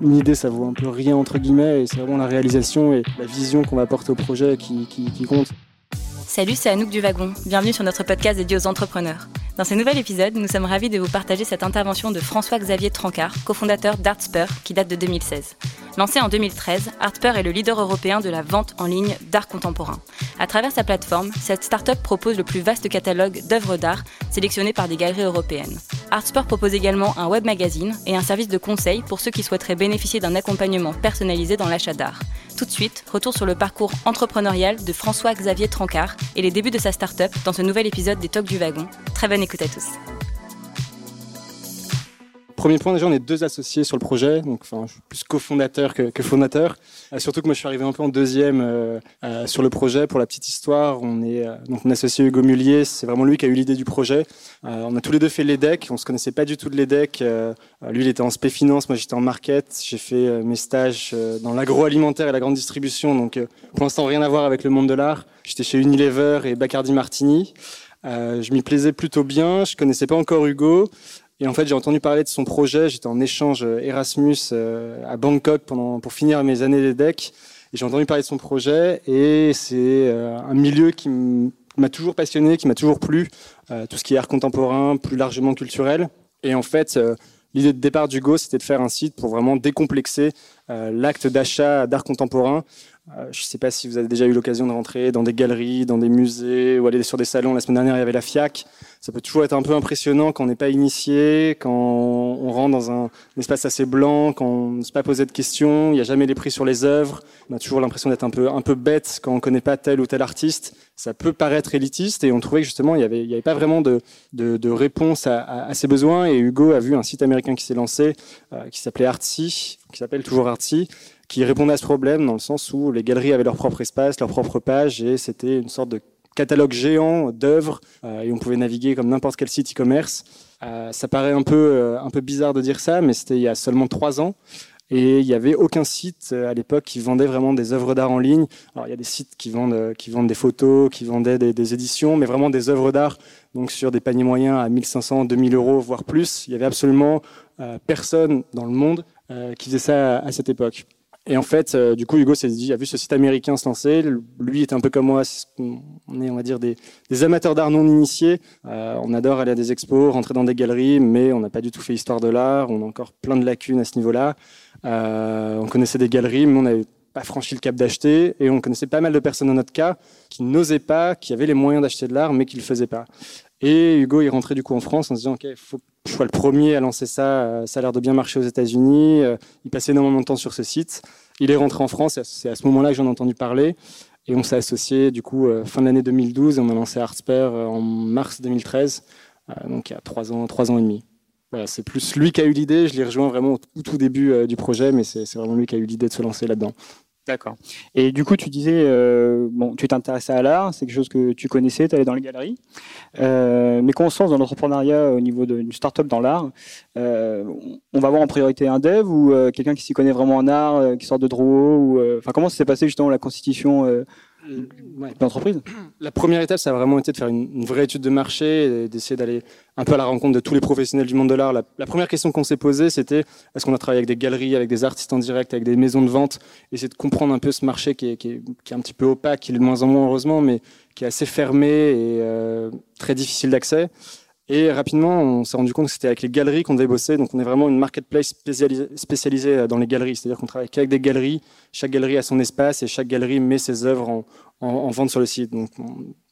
une idée, ça vaut un peu rien entre guillemets, et c'est vraiment la réalisation et la vision qu'on va apporter au projet qui, compte. Salut, c'est Anouk du Wagon. Bienvenue sur notre podcast dédié aux entrepreneurs. Dans ce nouvel épisode, nous sommes ravis de vous partager cette intervention de François-Xavier Trancard, cofondateur d'Artspur, qui date de 2016. Lancé en 2013, Artspur est le leader européen de la vente en ligne d'art contemporain. À travers sa plateforme, cette start-up propose le plus vaste catalogue d'œuvres d'art sélectionnées par des galeries européennes. Artspur propose également un web magazine et un service de conseil pour ceux qui souhaiteraient bénéficier d'un accompagnement personnalisé dans l'achat d'art. Tout de suite, retour sur le parcours entrepreneurial de François-Xavier Trancard et les débuts de sa start-up dans ce nouvel épisode des Talks du Wagon. Très bonne écoute à tous. Premier point, déjà, on est deux associés sur le projet, donc plus cofondateur que, fondateur. Euh, surtout que moi, je suis arrivé un peu en deuxième euh, euh, sur le projet. Pour la petite histoire, on est donc mon associé Hugo Mullier, c'est vraiment lui qui a eu l'idée du projet. on a tous les deux fait l'EDEC, on se connaissait pas du tout de l'EDEC. lui, il était en spé finance, moi j'étais en market. J'ai fait mes stages dans l'agroalimentaire et la grande distribution, donc pour l'instant rien à voir avec le monde de l'art. J'étais chez Unilever et Bacardi Martini. je m'y plaisais plutôt bien. Je connaissais pas encore Hugo. Et en fait, j'ai entendu parler de son projet. J'étais en échange euh, Erasmus euh, à Bangkok pendant, pour finir mes années d'EDEC. Et j'ai entendu parler de son projet. Et c'est euh, un milieu qui m'a toujours passionné, qui m'a toujours plu. tout ce qui est art contemporain, plus largement culturel. Et en fait, l'idée de départ d'Hugo, c'était de faire un site pour vraiment décomplexer l'acte d'achat d'art contemporain euh, je ne sais pas si vous avez déjà eu l'occasion de rentrer dans des galeries, dans des musées ou aller sur des salons. La semaine dernière, il y avait la FIAC. Ça peut toujours être un peu impressionnant quand on n'est pas initié, quand on rentre dans un, espace assez blanc, quand on ne se pas poser de questions. Il n'y a jamais les prix sur les œuvres. On a toujours l'impression d'être un peu, bête quand on ne connaît pas tel ou tel artiste. Ça peut paraître élitiste et on trouvait que justement, il n'y avait, y avait pas vraiment de, réponse à, à, ces besoins. Et Hugo a vu un site américain qui s'est lancé, euh, qui s'appelait Artsy, qui s'appelle toujours Artsy, qui répondait à ce problème dans le sens où les galeries avaient leur propre espace, leur propre page, et c'était une sorte de catalogue géant d'œuvres, euh, et on pouvait naviguer comme n'importe quel site e-commerce. Euh, ça paraît un peu, euh, un peu bizarre de dire ça, mais c'était il y a seulement trois ans. Et il n'y avait aucun site à l'époque qui vendait vraiment des œuvres d'art en ligne. Alors il y a des sites qui vendent, qui vendent des photos, qui vendaient des, éditions, mais vraiment des œuvres d'art, donc sur des paniers moyens à 1500, 2000 euros, voire plus. Il y avait absolument personne dans le monde qui faisait ça à cette époque. Et en fait, euh, du coup, Hugo s'est dit, a vu ce site américain se lancer. Lui était un peu comme moi, on est, on va dire, des, amateurs d'art non initiés. Euh, on adore aller à des expos, rentrer dans des galeries, mais on n'a pas du tout fait histoire de l'art. On a encore plein de lacunes à ce niveau-là. Euh, on connaissait des galeries, mais on n'avait pas franchi le cap d'acheter. Et on connaissait pas mal de personnes dans notre cas qui n'osaient pas, qui avaient les moyens d'acheter de l'art, mais qui le faisaient pas. Et Hugo est rentré du coup en France en se disant, OK, il faut je sois le premier à lancer ça. Euh, ça a l'air de bien marcher aux États-Unis. Euh, il passait énormément de temps sur ce site. Il est rentré en France. C'est à ce moment-là que j'en ai entendu parler. Et on s'est associé, du coup, euh, fin de l'année 2012. Et on a lancé Artsper en mars 2013. Donc, il y a trois ans, trois ans et demi. Voilà, c'est plus lui qui a eu l'idée. Je l'ai rejoint vraiment au tout début du projet, mais c'est vraiment lui qui a eu l'idée de se lancer là-dedans. D'accord. Et du coup, tu disais, euh, bon, tu t'intéressais à l'art, c'est quelque chose que tu connaissais, tu allais dans les galeries. Euh, mais quand on se lance dans l'entrepreneuriat au niveau d'une start-up dans l'art, euh, on va avoir en priorité un dev ou euh, quelqu'un qui s'y connaît vraiment en art, euh, qui sort de Drouot ou, euh, Enfin, comment s'est passé justement la constitution d'entreprise La première étape, ça a vraiment été de faire une, vraie étude de marché et d'essayer d'aller un peu à la rencontre de tous les professionnels du monde de l'art. La, première question qu'on s'est posée, c'était est-ce qu'on a travaillé avec des galeries, avec des artistes en direct, avec des maisons de vente? Essayer de comprendre un peu ce marché qui est, qui est, qui est un petit peu opaque, qui est de moins en moins heureusement, mais qui est assez fermé et euh, très difficile d'accès. Et rapidement, on s'est rendu compte que c'était avec les galeries qu'on devait bosser. Donc, on est vraiment une marketplace spécialisée, euh, dans les galeries. C'est-à-dire qu'on travaille qu'avec des galeries. Chaque galerie a son espace et chaque galerie met ses œuvres en, en, en vente sur le site. Donc,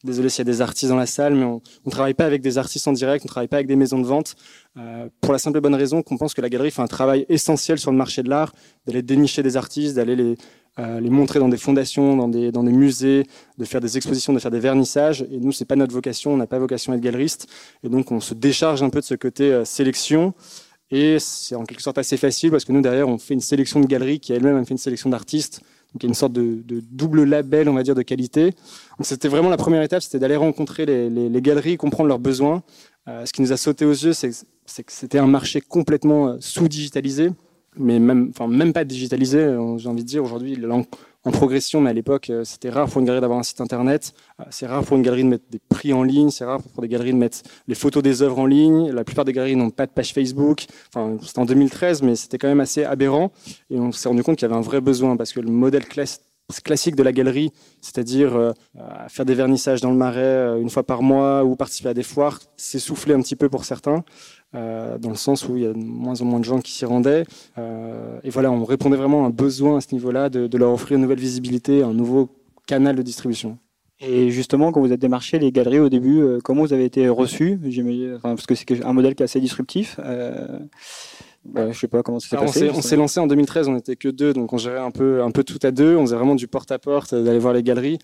désolé s'il y a des artistes dans la salle, mais on ne travaille pas avec des artistes en direct, on ne travaille pas avec des maisons de vente. Euh, pour la simple et bonne raison qu'on pense que la galerie fait un travail essentiel sur le marché de l'art, d'aller dénicher des artistes, d'aller les, euh, les montrer dans des fondations, dans des, musées, de faire des expositions, de faire des vernissages. Et nous, c'est pas notre vocation, on n'a pas vocation à être galeriste. Et donc, on se décharge un peu de ce côté euh, sélection. Et c'est en quelque sorte assez facile parce que nous, derrière, on fait une sélection de galeries qui elle-même a fait une sélection d'artistes. Donc, il y a une sorte de, double label, on va dire, de qualité. Donc, c'était vraiment la première étape, c'était d'aller rencontrer les, les, les, galeries, comprendre leurs besoins. Euh, ce qui nous a sauté aux yeux, c'est que c'était un marché complètement sous-digitalisé mais même, enfin, même pas digitalisé, euh, j'ai envie de dire. Aujourd'hui, en progression, mais à l'époque, c'était rare pour une galerie d'avoir un site internet. C'est rare pour une galerie de mettre des prix en ligne. C'est rare pour des galeries de mettre les photos des œuvres en ligne. La plupart des galeries n'ont pas de page Facebook. Enfin, c'était en 2013, mais c'était quand même assez aberrant. Et on s'est rendu compte qu'il y avait un vrai besoin parce que le modèle classique de la galerie, c'est-à-dire euh, faire des vernissages dans le marais euh, une fois par mois ou participer à des foires, s'est soufflé un petit peu pour certains, euh, dans le sens où il y a de moins en moins de gens qui s'y rendaient. et voilà, on répondait vraiment à un besoin à ce niveau-là de, leur offrir une nouvelle visibilité, un nouveau canal de distribution. Et justement, quand vous êtes démarché les galeries au début, comment vous avez été reçus Parce que c'est un modèle qui est assez disruptif. Bah, je sais pas comment ça s'est On s'est lancé en 2013, on n'était que deux, donc on gérait un peu, un peu tout à deux. On faisait vraiment du porte-à-porte, euh, d'aller voir les galeries.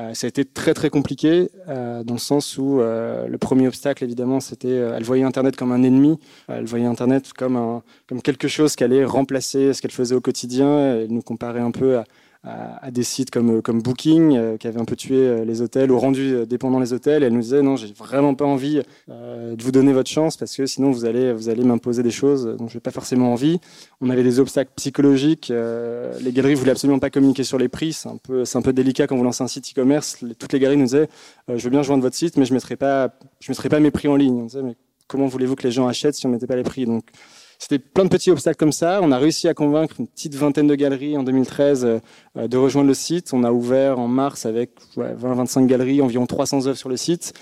Euh, ça a été très très compliqué euh, dans le sens où le premier obstacle évidemment c'était elle voyait Internet comme un ennemi, elle voyait Internet comme un comme quelque chose qui allait remplacer ce qu'elle faisait au quotidien. Elle nous comparait un peu à, à, des sites comme, comme Booking, euh, qui avait un peu tué euh, les hôtels ou rendu euh, dépendants les hôtels. Elle nous disait non, j'ai vraiment pas envie de vous donner votre chance parce que sinon vous allez, vous allez m'imposer des choses dont je n'ai pas forcément envie. On avait des obstacles psychologiques. les galeries voulaient absolument pas communiquer sur les prix. C'est un peu, c'est un peu délicat quand vous lancez un site e-commerce. Toutes les galeries nous disaient je veux bien joindre votre site, mais je mettrai pas, je mettrai pas mes prix en ligne. On disait mais comment voulez-vous que les gens achètent si on mettait pas les prix? Donc c'était plein de petits obstacles comme ça. On a réussi à convaincre une petite vingtaine de galeries en 2013 euh, de rejoindre le site. On a ouvert en mars avec 20-25 galeries, environ 300 œuvres sur le site.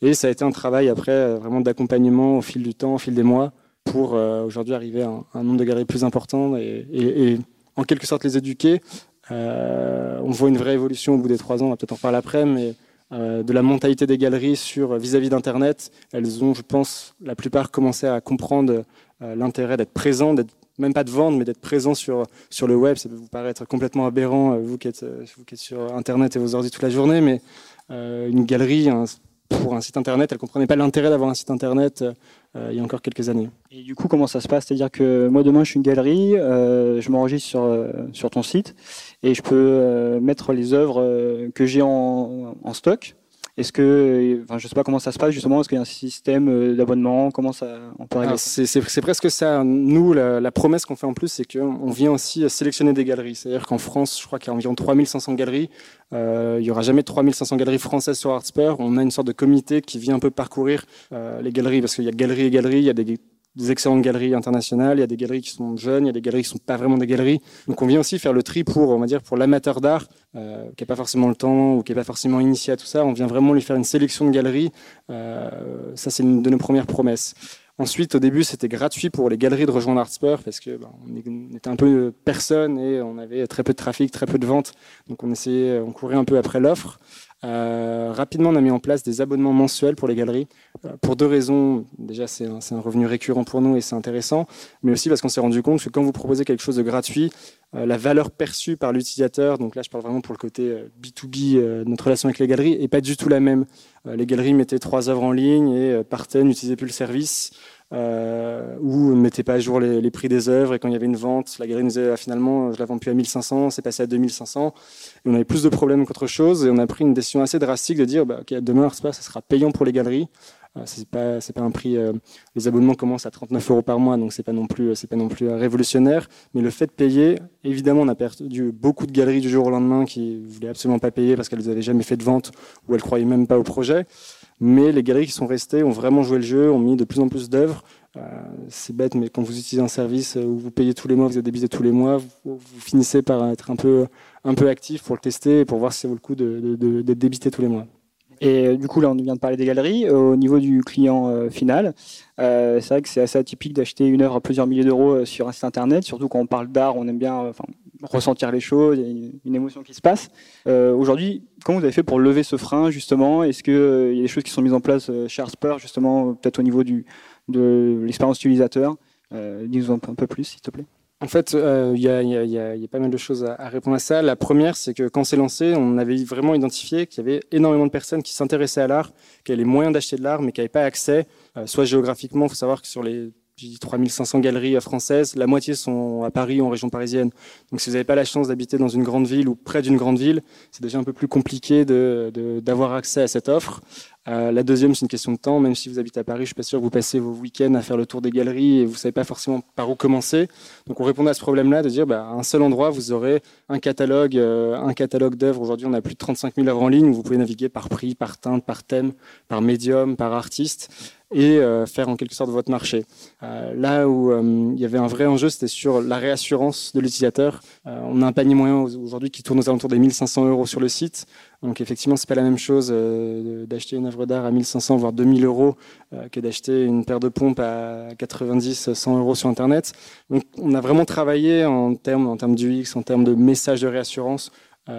Et ça a été un travail après euh, vraiment d'accompagnement au fil du temps, au fil des mois, pour euh, aujourd'hui arriver à un, nombre de galeries plus important et, en quelque sorte les éduquer. on voit une vraie évolution au bout des trois ans, on va peut-être en parler après, mais de la mentalité des galeries sur vis-à-vis d'Internet. Elles ont, je pense, la plupart commencé à comprendre l'intérêt d'être présent, d'être même pas de vendre, mais d'être présent sur, sur le web. Ça peut vous paraître complètement aberrant, euh, vous qui êtes, euh, vous qui êtes sur Internet et vos ordi toute la journée, mais une galerie, pour un site Internet, elle ne comprenait pas l'intérêt d'avoir un site Internet il y a encore quelques années. Et du coup, comment ça se passe? C'est-à-dire que moi, demain, je suis une galerie, je m'enregistre sur, sur ton site et je peux mettre les œuvres que j'ai en, en stock est-ce que, enfin, je sais pas comment ça se passe justement. Est-ce qu'il y a un système euh, d'abonnement? Comment ça on peut régler C'est presque ça. Nous, la, promesse qu'on fait en plus, c'est qu'on vient aussi sélectionner des galeries. C'est-à-dire qu'en France, je crois qu'il y a environ 3500 galeries. Euh, il y aura jamais 3500 galeries françaises sur Artspur. On a une sorte de comité qui vient un peu parcourir euh, les galeries parce qu'il y a galeries et galeries. Il y a des des excellentes galeries internationales, il y a des galeries qui sont jeunes, il y a des galeries qui sont pas vraiment des galeries. Donc on vient aussi faire le tri pour, on va dire, pour l'amateur d'art euh, qui n'a pas forcément le temps ou qui n'est pas forcément initié à tout ça. On vient vraiment lui faire une sélection de galeries. Euh, ça, c'est une de nos premières promesses. Ensuite, au début, c'était gratuit pour les galeries de rejoindre Artspur parce que ben, on était un peu personne et on avait très peu de trafic, très peu de ventes. Donc on essayait, on courait un peu après l'offre. Euh, rapidement, on a mis en place des abonnements mensuels pour les galeries, euh, pour deux raisons. Déjà, c'est un, un, revenu récurrent pour nous et c'est intéressant, mais aussi parce qu'on s'est rendu compte que quand vous proposez quelque chose de gratuit, euh, la valeur perçue par l'utilisateur, donc là je parle vraiment pour le côté B2B de notre relation avec les galeries, est pas du tout la même. les galeries mettaient trois œuvres en ligne et partaient, n'utilisaient plus le service euh, où on ne mettait pas à jour les, prix des œuvres et quand il y avait une vente, la galerie nous disait finalement je la vends plus à 1500, c'est passé à 2500 et on avait plus de problèmes qu'autre chose et on a pris une décision assez drastique de dire bah, ok demain ça sera payant pour les galeries. Euh, c'est pas un prix. Euh, les abonnements commencent à 39 euros par mois donc c'est pas pas non plus révolutionnaire. Mais le fait de payer, évidemment on a perdu beaucoup de galeries du jour au lendemain qui voulaient absolument pas payer parce qu'elles n'avaient jamais fait de vente ou elles croyaient même pas au projet. Mais les galeries qui sont restées ont vraiment joué le jeu, ont mis de plus en plus d'œuvres. Euh, c'est bête, mais quand vous utilisez un service où vous payez tous les mois, vous êtes débité tous les mois, vous, finissez par être un peu, un peu actif pour le tester et pour voir si ça vaut le coup d'être débité tous les mois. Et euh, du coup, là, on vient de parler des galeries. Au niveau du client euh, final, c'est vrai que c'est assez atypique d'acheter une œuvre à plusieurs milliers d'euros sur un site internet, surtout quand on parle d'art, on aime bien ressentir les choses, il y a une émotion qui se passe. Aujourd'hui, comment vous avez fait pour lever ce frein, justement? Est-ce qu'il y a des choses qui sont mises en place chez Artspur, justement, peut-être au niveau du, de l'expérience utilisateur? Euh, Dis-nous un peu plus, s'il te plaît. En fait, il euh, y, a, pas mal de choses à, répondre à ça. La première, c'est que quand c'est lancé, on avait vraiment identifié qu'il y avait énormément de personnes qui s'intéressaient à l'art, qui avaient les moyens d'acheter de l'art, mais qui n'avaient pas accès, euh, soit géographiquement. Il faut savoir que sur les 3500 galeries françaises, la moitié sont à Paris, en région parisienne. Donc si vous n'avez pas la chance d'habiter dans une grande ville ou près d'une grande ville, c'est déjà un peu plus compliqué d'avoir accès à cette offre. Euh, la deuxième, c'est une question de temps. Même si vous habitez à Paris, je suis pas sûr que vous passez vos week-ends à faire le tour des galeries et vous savez pas forcément par où commencer. Donc, on répondait à ce problème-là de dire, bah, à un seul endroit, vous aurez un catalogue, euh, un catalogue d'œuvres. Aujourd'hui, on a plus de 35 000 œuvres en ligne où vous pouvez naviguer par prix, par teinte, par thème, par médium, par artiste et euh, faire en quelque sorte votre marché. Là où il y avait un vrai enjeu, c'était sur la réassurance de l'utilisateur. on a un panier moyen aujourd'hui qui tourne aux alentours des 1500 euros sur le site. Donc effectivement, c'est pas la même chose d'acheter une œuvre d'art à 1500 voire 2000 euros que d'acheter une paire de pompes à 90, 100 euros sur Internet. Donc on a vraiment travaillé en termes, en termes d'UX, en termes de messages de réassurance,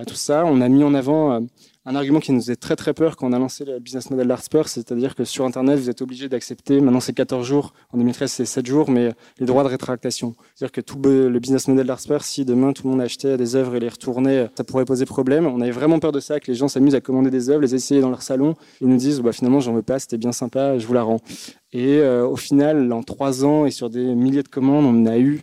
tout ça. On a mis en avant un argument qui nous faisait très très peur quand on a lancé le business model d'Artspur, c'est-à-dire que sur Internet, vous êtes obligé d'accepter, maintenant c'est 14 jours, en 2013 c'est 7 jours, mais les droits de rétractation. C'est-à-dire que tout le business model d'Artspur, si demain tout le monde achetait des œuvres et les retournait, ça pourrait poser problème. On avait vraiment peur de ça, que les gens s'amusent à commander des œuvres, les essayer dans leur salon, ils nous disent bah, finalement j'en veux pas, c'était bien sympa, je vous la rends. Et euh, au final, en trois ans et sur des milliers de commandes, on a eu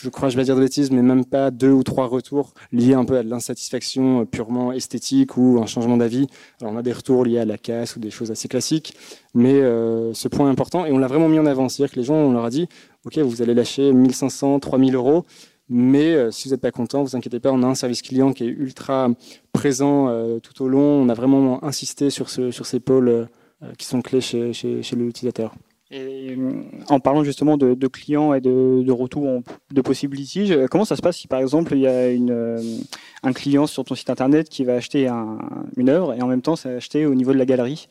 je crois, je vais dire de bêtises, mais même pas deux ou trois retours liés un peu à de l'insatisfaction euh, purement esthétique ou un changement d'avis. Alors on a des retours liés à la casse ou des choses assez classiques, mais euh, ce point est important et on l'a vraiment mis en avant. C'est-à-dire que les gens, on leur a dit, ok, vous allez lâcher 1500, 3000 euros, mais euh, si vous n'êtes pas content, vous inquiétez pas, on a un service client qui est ultra présent tout au long. On a vraiment insisté sur, ce, sur ces pôles qui sont clés chez, chez, chez l'utilisateur. Et euh, en parlant justement de, clients et de, retours de possibles litiges, euh, comment ça se passe si par exemple il y a euh, un client sur ton site internet qui va acheter un, une œuvre et en même temps c'est acheté au niveau de la galerie?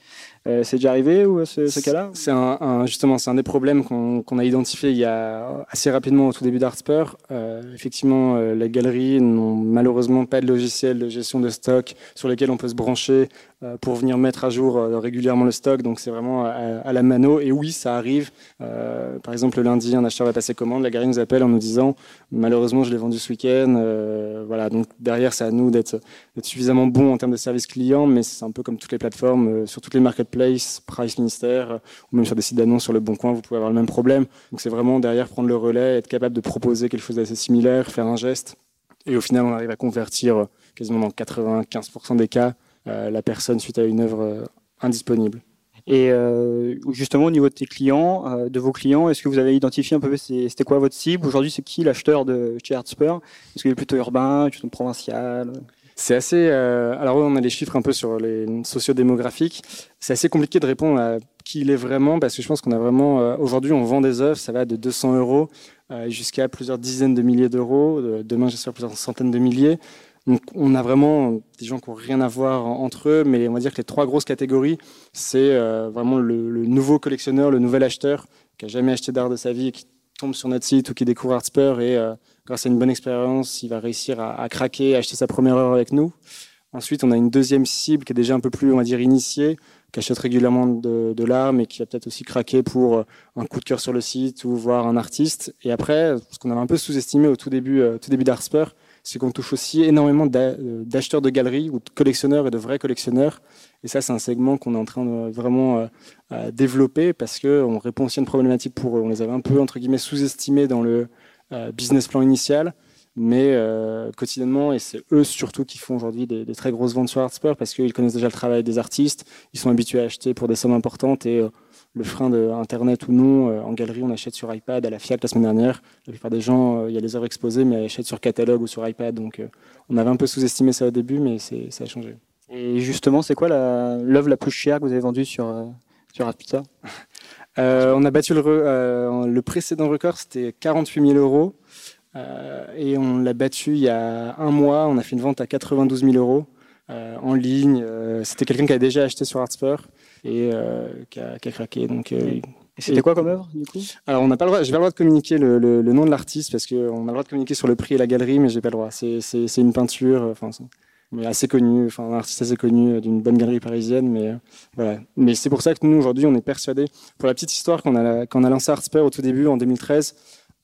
Euh, c'est déjà arrivé ou ce, ce cas-là C'est un, justement c'est un des problèmes qu'on a identifié il y a assez rapidement au tout début d'Artspur. Euh, effectivement, euh, les galeries n'ont malheureusement pas de logiciel de gestion de stock sur lesquels on peut se brancher euh, pour venir mettre à jour régulièrement le stock. Donc c'est vraiment à, la mano. Et oui, ça arrive. par exemple, le lundi, un acheteur va passer commande, la galerie nous appelle en nous disant malheureusement je l'ai vendu ce week-end. voilà. Donc derrière, c'est à nous d'être suffisamment bon en termes de service client, mais c'est un peu comme toutes les plateformes, sur toutes les marketplaces Place, Price Minister, euh, ou même sur des sites d'annonces sur le Bon Coin, vous pouvez avoir le même problème. Donc c'est vraiment derrière prendre le relais, être capable de proposer quelque chose d'assez similaire, faire un geste. Et au final, on arrive à convertir euh, quasiment dans 95% des cas euh, la personne suite à une œuvre indisponible. Et justement, au niveau de tes clients, de vos clients, est-ce que vous avez identifié un peu c'était quoi votre cible? Aujourd'hui, c'est qui l'acheteur de chez Artspur Est-ce qu'il est plutôt urbain, plutôt provincial? C'est assez. Euh, alors, on a les chiffres un peu sur les sociodémographiques. C'est assez compliqué de répondre à qui il est vraiment parce que je pense qu'on a vraiment. Euh, aujourd'hui, on vend des œuvres, ça va de 200 euros euh, jusqu'à plusieurs dizaines de milliers d'euros. Demain, j'espère plusieurs centaines de milliers. Donc, on a vraiment des gens qui n'ont rien à voir entre eux, mais on va dire que les trois grosses catégories, c'est vraiment le, nouveau collectionneur, le nouvel acheteur qui a jamais acheté d'art de sa vie et qui tombe sur notre site ou qui découvre Artspur et grâce à une bonne expérience, il va réussir à, craquer, à acheter sa première heure avec nous. Ensuite, on a une deuxième cible qui est déjà un peu plus, on va dire, initiée, qui achète régulièrement de, l'art, mais qui va peut-être aussi craquer pour un coup de cœur sur le site ou voir un artiste. Et après, ce qu'on avait un peu sous-estimé au tout début, euh, tout début d'Artspur, c'est qu'on touche aussi énormément euh, d'acheteurs de galeries ou de collectionneurs et de vrais collectionneurs. Et ça, c'est un segment qu'on est en train de vraiment euh, développer parce qu'on répond aussi à une problématique pour eux. On les avait un peu, entre guillemets, sous-estimés dans le, euh, business plan initial, mais euh, quotidiennement, et c'est eux surtout qui font aujourd'hui des, très grosses ventes sur Artspur parce qu'ils connaissent déjà le travail des artistes, ils sont habitués à acheter pour des sommes importantes et euh, le frein de Internet ou non, en galerie, on achète sur iPad à la FIAC la semaine dernière. La plupart des gens, il y a les œuvres exposées, mais ils achètent sur catalogue ou sur iPad. Donc on avait un peu sous-estimé ça au début, mais ça a changé. Et justement, c'est quoi l'œuvre la, plus chère que vous avez vendue sur, sur Artspur? Euh, on a battu le, euh, le précédent record, c'était 48 000 euros. Euh, et on l'a battu il y a un mois. On a fait une vente à 92 000 euros en ligne. c'était quelqu'un qui a déjà acheté sur Artspur et qui a, qui, a, craqué. Donc, et c'était quoi comme œuvre du coup? Alors on n'a pas le droit. J'ai pas le droit de communiquer le, le, le nom de l'artiste parce qu'on a le droit de communiquer sur le prix et la galerie, mais j'ai pas le droit. C'est une peinture. Enfin, mais assez connu, enfin un artiste assez connu euh, d'une bonne galerie parisienne, mais euh, voilà. Mais c'est pour ça que nous aujourd'hui on est persuadés. Pour la petite histoire, quand on a, quand on lancé Artspur au tout début en 2013,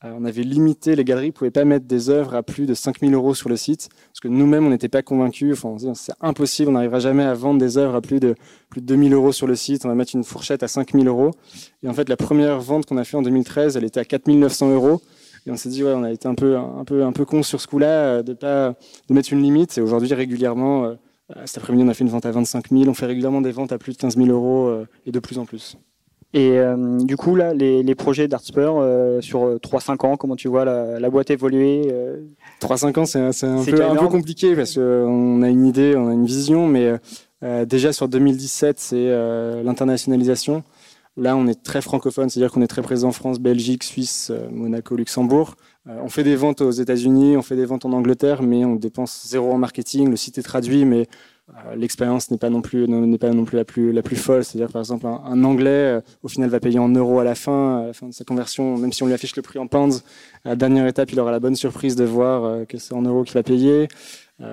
euh, on avait limité les galeries, pouvaient pas mettre des œuvres à plus de 5000 euros sur le site, parce que nous-mêmes on n'était pas convaincus. Enfin, c'est impossible, on n'arrivera jamais à vendre des œuvres à plus de plus de 2000 euros sur le site. On va mettre une fourchette à 5000 euros. Et en fait, la première vente qu'on a fait en 2013, elle était à 4900 euros. Et on s'est dit, ouais, on a été un peu, un peu, un peu con sur ce coup-là, euh, de pas, de mettre une limite. Et aujourd'hui, régulièrement, euh, cet après-midi, on a fait une vente à 25 000. On fait régulièrement des ventes à plus de 15 000 euros et de plus en plus. Et du coup, là, les, projets d'Artspur sur 3-5 ans, comment tu vois la, boîte évoluer 3-5 ans, c'est un, peu, un peu compliqué parce qu'on a une idée, on a une vision, mais déjà sur 2017, c'est l'internationalisation. Là, on est très francophone, c'est-à-dire qu'on est très présent en France, Belgique, Suisse, euh, Monaco, Luxembourg. Euh, on fait des ventes aux États-Unis, on fait des ventes en Angleterre, mais on dépense zéro en marketing. Le site est traduit, mais euh, l'expérience n'est pas non plus la plus folle. C'est-à-dire par exemple un, Anglais, au final, va payer en euros à la fin, à la fin de sa conversion, même si on lui affiche le prix en pounds. À la dernière étape, il aura la bonne surprise de voir que c'est en euros qu'il va payer.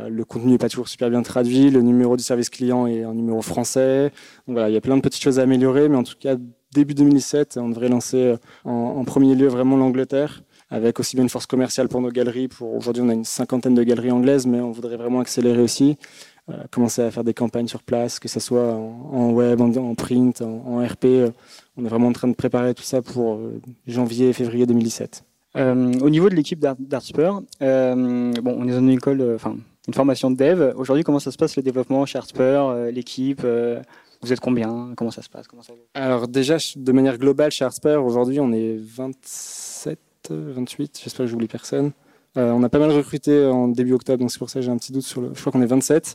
Le contenu n'est pas toujours super bien traduit. Le numéro du service client est un numéro français. Donc voilà, il y a plein de petites choses à améliorer, mais en tout cas, début 2017, on devrait lancer euh, en, premier lieu vraiment l'Angleterre avec aussi bien une force commerciale pour nos galeries. Pour aujourd'hui, on a une cinquantaine de galeries anglaises, mais on voudrait vraiment accélérer aussi, euh, commencer à faire des campagnes sur place, que ce soit en, web, en, print, en, RP. Euh, on est vraiment en train de préparer tout ça pour janvier et février 2017. au niveau de l'équipe d'Artspur, bon, on est dans une école, enfin une formation de dev. Aujourd'hui, comment ça se passe le développement chez Artspur, l'équipe vous êtes combien? Comment ça se passe? Alors déjà, de manière globale, chez Artsper, aujourd'hui, on est 27, 28, j'espère que j'oublie personne. Euh, on a pas mal recruté en début octobre, donc c'est pour ça que j'ai un petit doute sur le... Je crois qu'on est 27.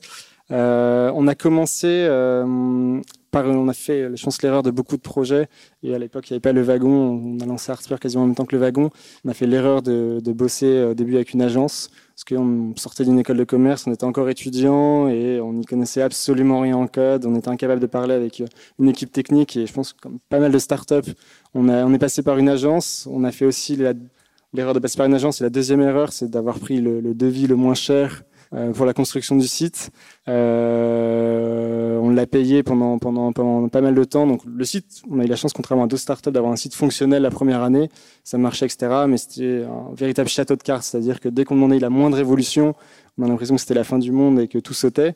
Euh, on a commencé euh, par, on a fait, je pense, l'erreur de beaucoup de projets. Et à l'époque, il n'y avait pas le wagon. On a lancé Artsper quasiment en même temps que le wagon. On a fait l'erreur de, bosser au début avec une agence parce qu'on sortait d'une école de commerce, on était encore étudiant et on n'y connaissait absolument rien en code. On était incapable de parler avec euh, une équipe technique et je pense comme pas mal de startups, on, on est passé par une agence. On a fait aussi l'erreur de passer par une agence et la deuxième erreur, c'est d'avoir pris le, devis le moins cher euh, pour la construction du site. Euh, on l'a payé pendant, pas mal de temps. Donc le site, on a eu la chance, contrairement à d'autres startups, d'avoir un site fonctionnel la première année. Ça marchait, etc. Mais c'était un véritable château de cartes. C'est-à-dire que dès qu'on demandait la moindre évolution, on a l'impression que c'était la fin du monde et que tout sautait.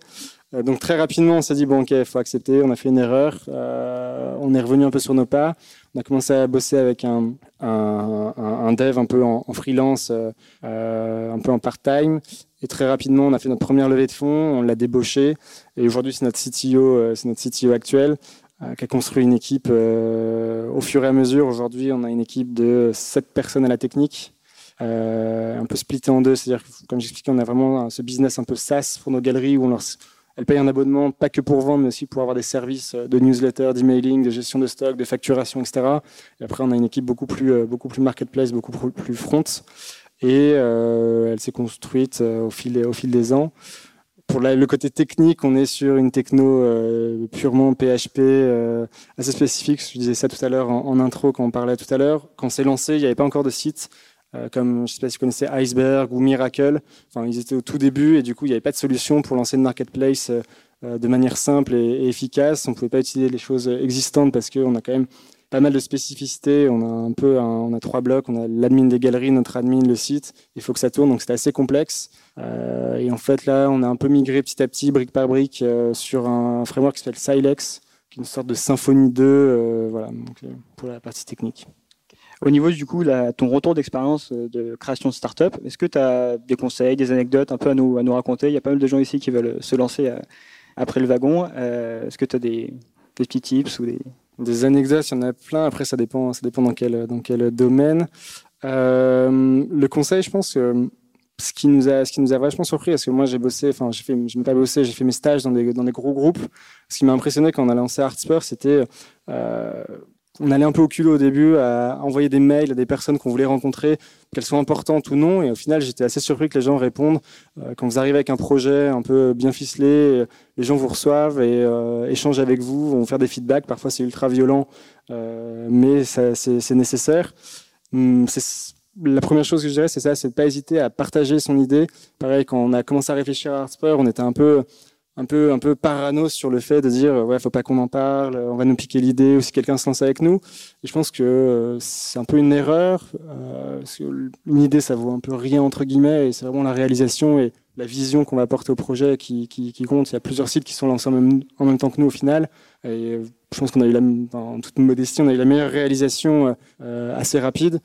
Euh, donc très rapidement, on s'est dit bon ok, faut accepter. On a fait une erreur. Euh, on est revenu un peu sur nos pas. On a commencé à bosser avec un, dev un peu en, freelance, euh, un peu en part-time. Et très rapidement, on a fait notre première levée de fonds. On l'a débauché. Et aujourd'hui, c'est notre CTO, c'est notre CTO actuel qui a construit une équipe au fur et à mesure. Aujourd'hui, on a une équipe de 7 personnes à la technique, un peu splitté en deux. C'est-à-dire, comme j'expliquais, on a vraiment ce business un peu SaaS pour nos galeries où on leur elle paye un abonnement pas que pour vendre, mais aussi pour avoir des services euh, de newsletter, d'emailing, de gestion de stock, de facturation, etc. Et après, on a une équipe beaucoup plus, euh, beaucoup plus marketplace, beaucoup plus front. Et euh, elle s'est construite au, fil, au fil des ans. Pour le côté technique, on est sur une techno purement PHP, assez spécifique. Je disais ça tout à l'heure en, intro quand on parlait tout à l'heure. Quand c'est lancé, il n'y avait pas encore de site. Euh, comme je ne sais pas si vous connaissez Iceberg ou Miracle. Enfin, ils étaient au tout début et du coup, il n'y avait pas de solution pour lancer une marketplace euh, euh, de manière simple et, efficace. On ne pouvait pas utiliser les choses existantes parce qu'on a quand même pas mal de spécificités. On a un peu, on a trois blocs. On a l'admin des galeries, notre admin, le site. Il faut que ça tourne, donc c'était assez complexe. Euh, et en fait, là, on a un peu migré petit à petit, brique par brique, euh, sur un framework qui s'appelle Silex, qui est une sorte de Symfony 2, euh, voilà, donc, pour la partie technique. Au niveau du coup, ton retour d'expérience de création de start-up, est-ce que tu as des conseils, des anecdotes un peu à nous, à nous raconter? Il y a pas mal de gens ici qui veulent se lancer après le wagon. Est-ce que tu as des, petits tips ou des... Des anecdotes, il y en a plein. Après, ça dépend, ça dépend dans quel, dans quel domaine. le conseil, je pense que ce qui nous a, ce qui nous a vachement surpris, parce que moi j'ai bossé, enfin j'ai fait, je n'ai pas bossé, j'ai fait mes stages dans des, dans des gros groupes. Ce qui m'a impressionné quand on a lancé Artspur, c'était on allait un peu au culot au début à envoyer des mails à des personnes qu'on voulait rencontrer, qu'elles soient importantes ou non. Et au final, j'étais assez surpris que les gens répondent. Euh, quand vous arrivez avec un projet un peu bien ficelé, les gens vous reçoivent et euh, échangent avec vous, vont faire des feedbacks. Parfois, c'est ultra violent, euh, mais c'est nécessaire. Hum, la première chose que je dirais, c'est ça, c'est de pas hésiter à partager son idée. Pareil, quand on a commencé à réfléchir à Artspur, on était un peu un peu un peu parano sur le fait de dire ouais faut pas qu'on en parle on va nous piquer l'idée ou si quelqu'un se lance avec nous. Et je pense que euh, c'est un peu une erreur euh, parce que une idée ça vaut un peu rien entre guillemets et c'est vraiment la réalisation et la vision qu'on va apporter au projet qui, compte. Il y a plusieurs sites qui sont lancés en même, en même temps que nous au final. Et je pense qu'on a eu en toute modestie on a eu la meilleure réalisation euh, assez rapide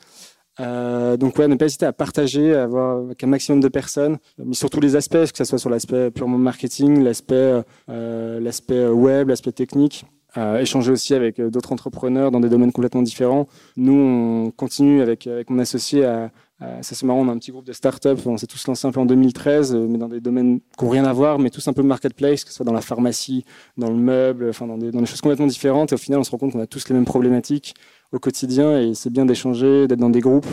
Euh, donc ouais, ne pas hésiter à partager, avoir avec un maximum de personnes, mais surtout les aspects, que ce soit sur l'aspect purement marketing, l'aspect euh, l'aspect web, l'aspect technique. Euh, échanger aussi avec d'autres entrepreneurs dans des domaines complètement différents. Nous, on continue avec, avec mon associé à, ça c'est marrant, on a un petit groupe de startups, on s'est tous lancés un peu en 2013, mais dans des domaines qui n'ont rien à voir, mais tous un peu marketplace, que ce soit dans la pharmacie, dans le meuble, enfin dans des, dans des choses complètement différentes. Et au final, on se rend compte qu'on a tous les mêmes problématiques au quotidien et c'est bien d'échanger, d'être dans des groupes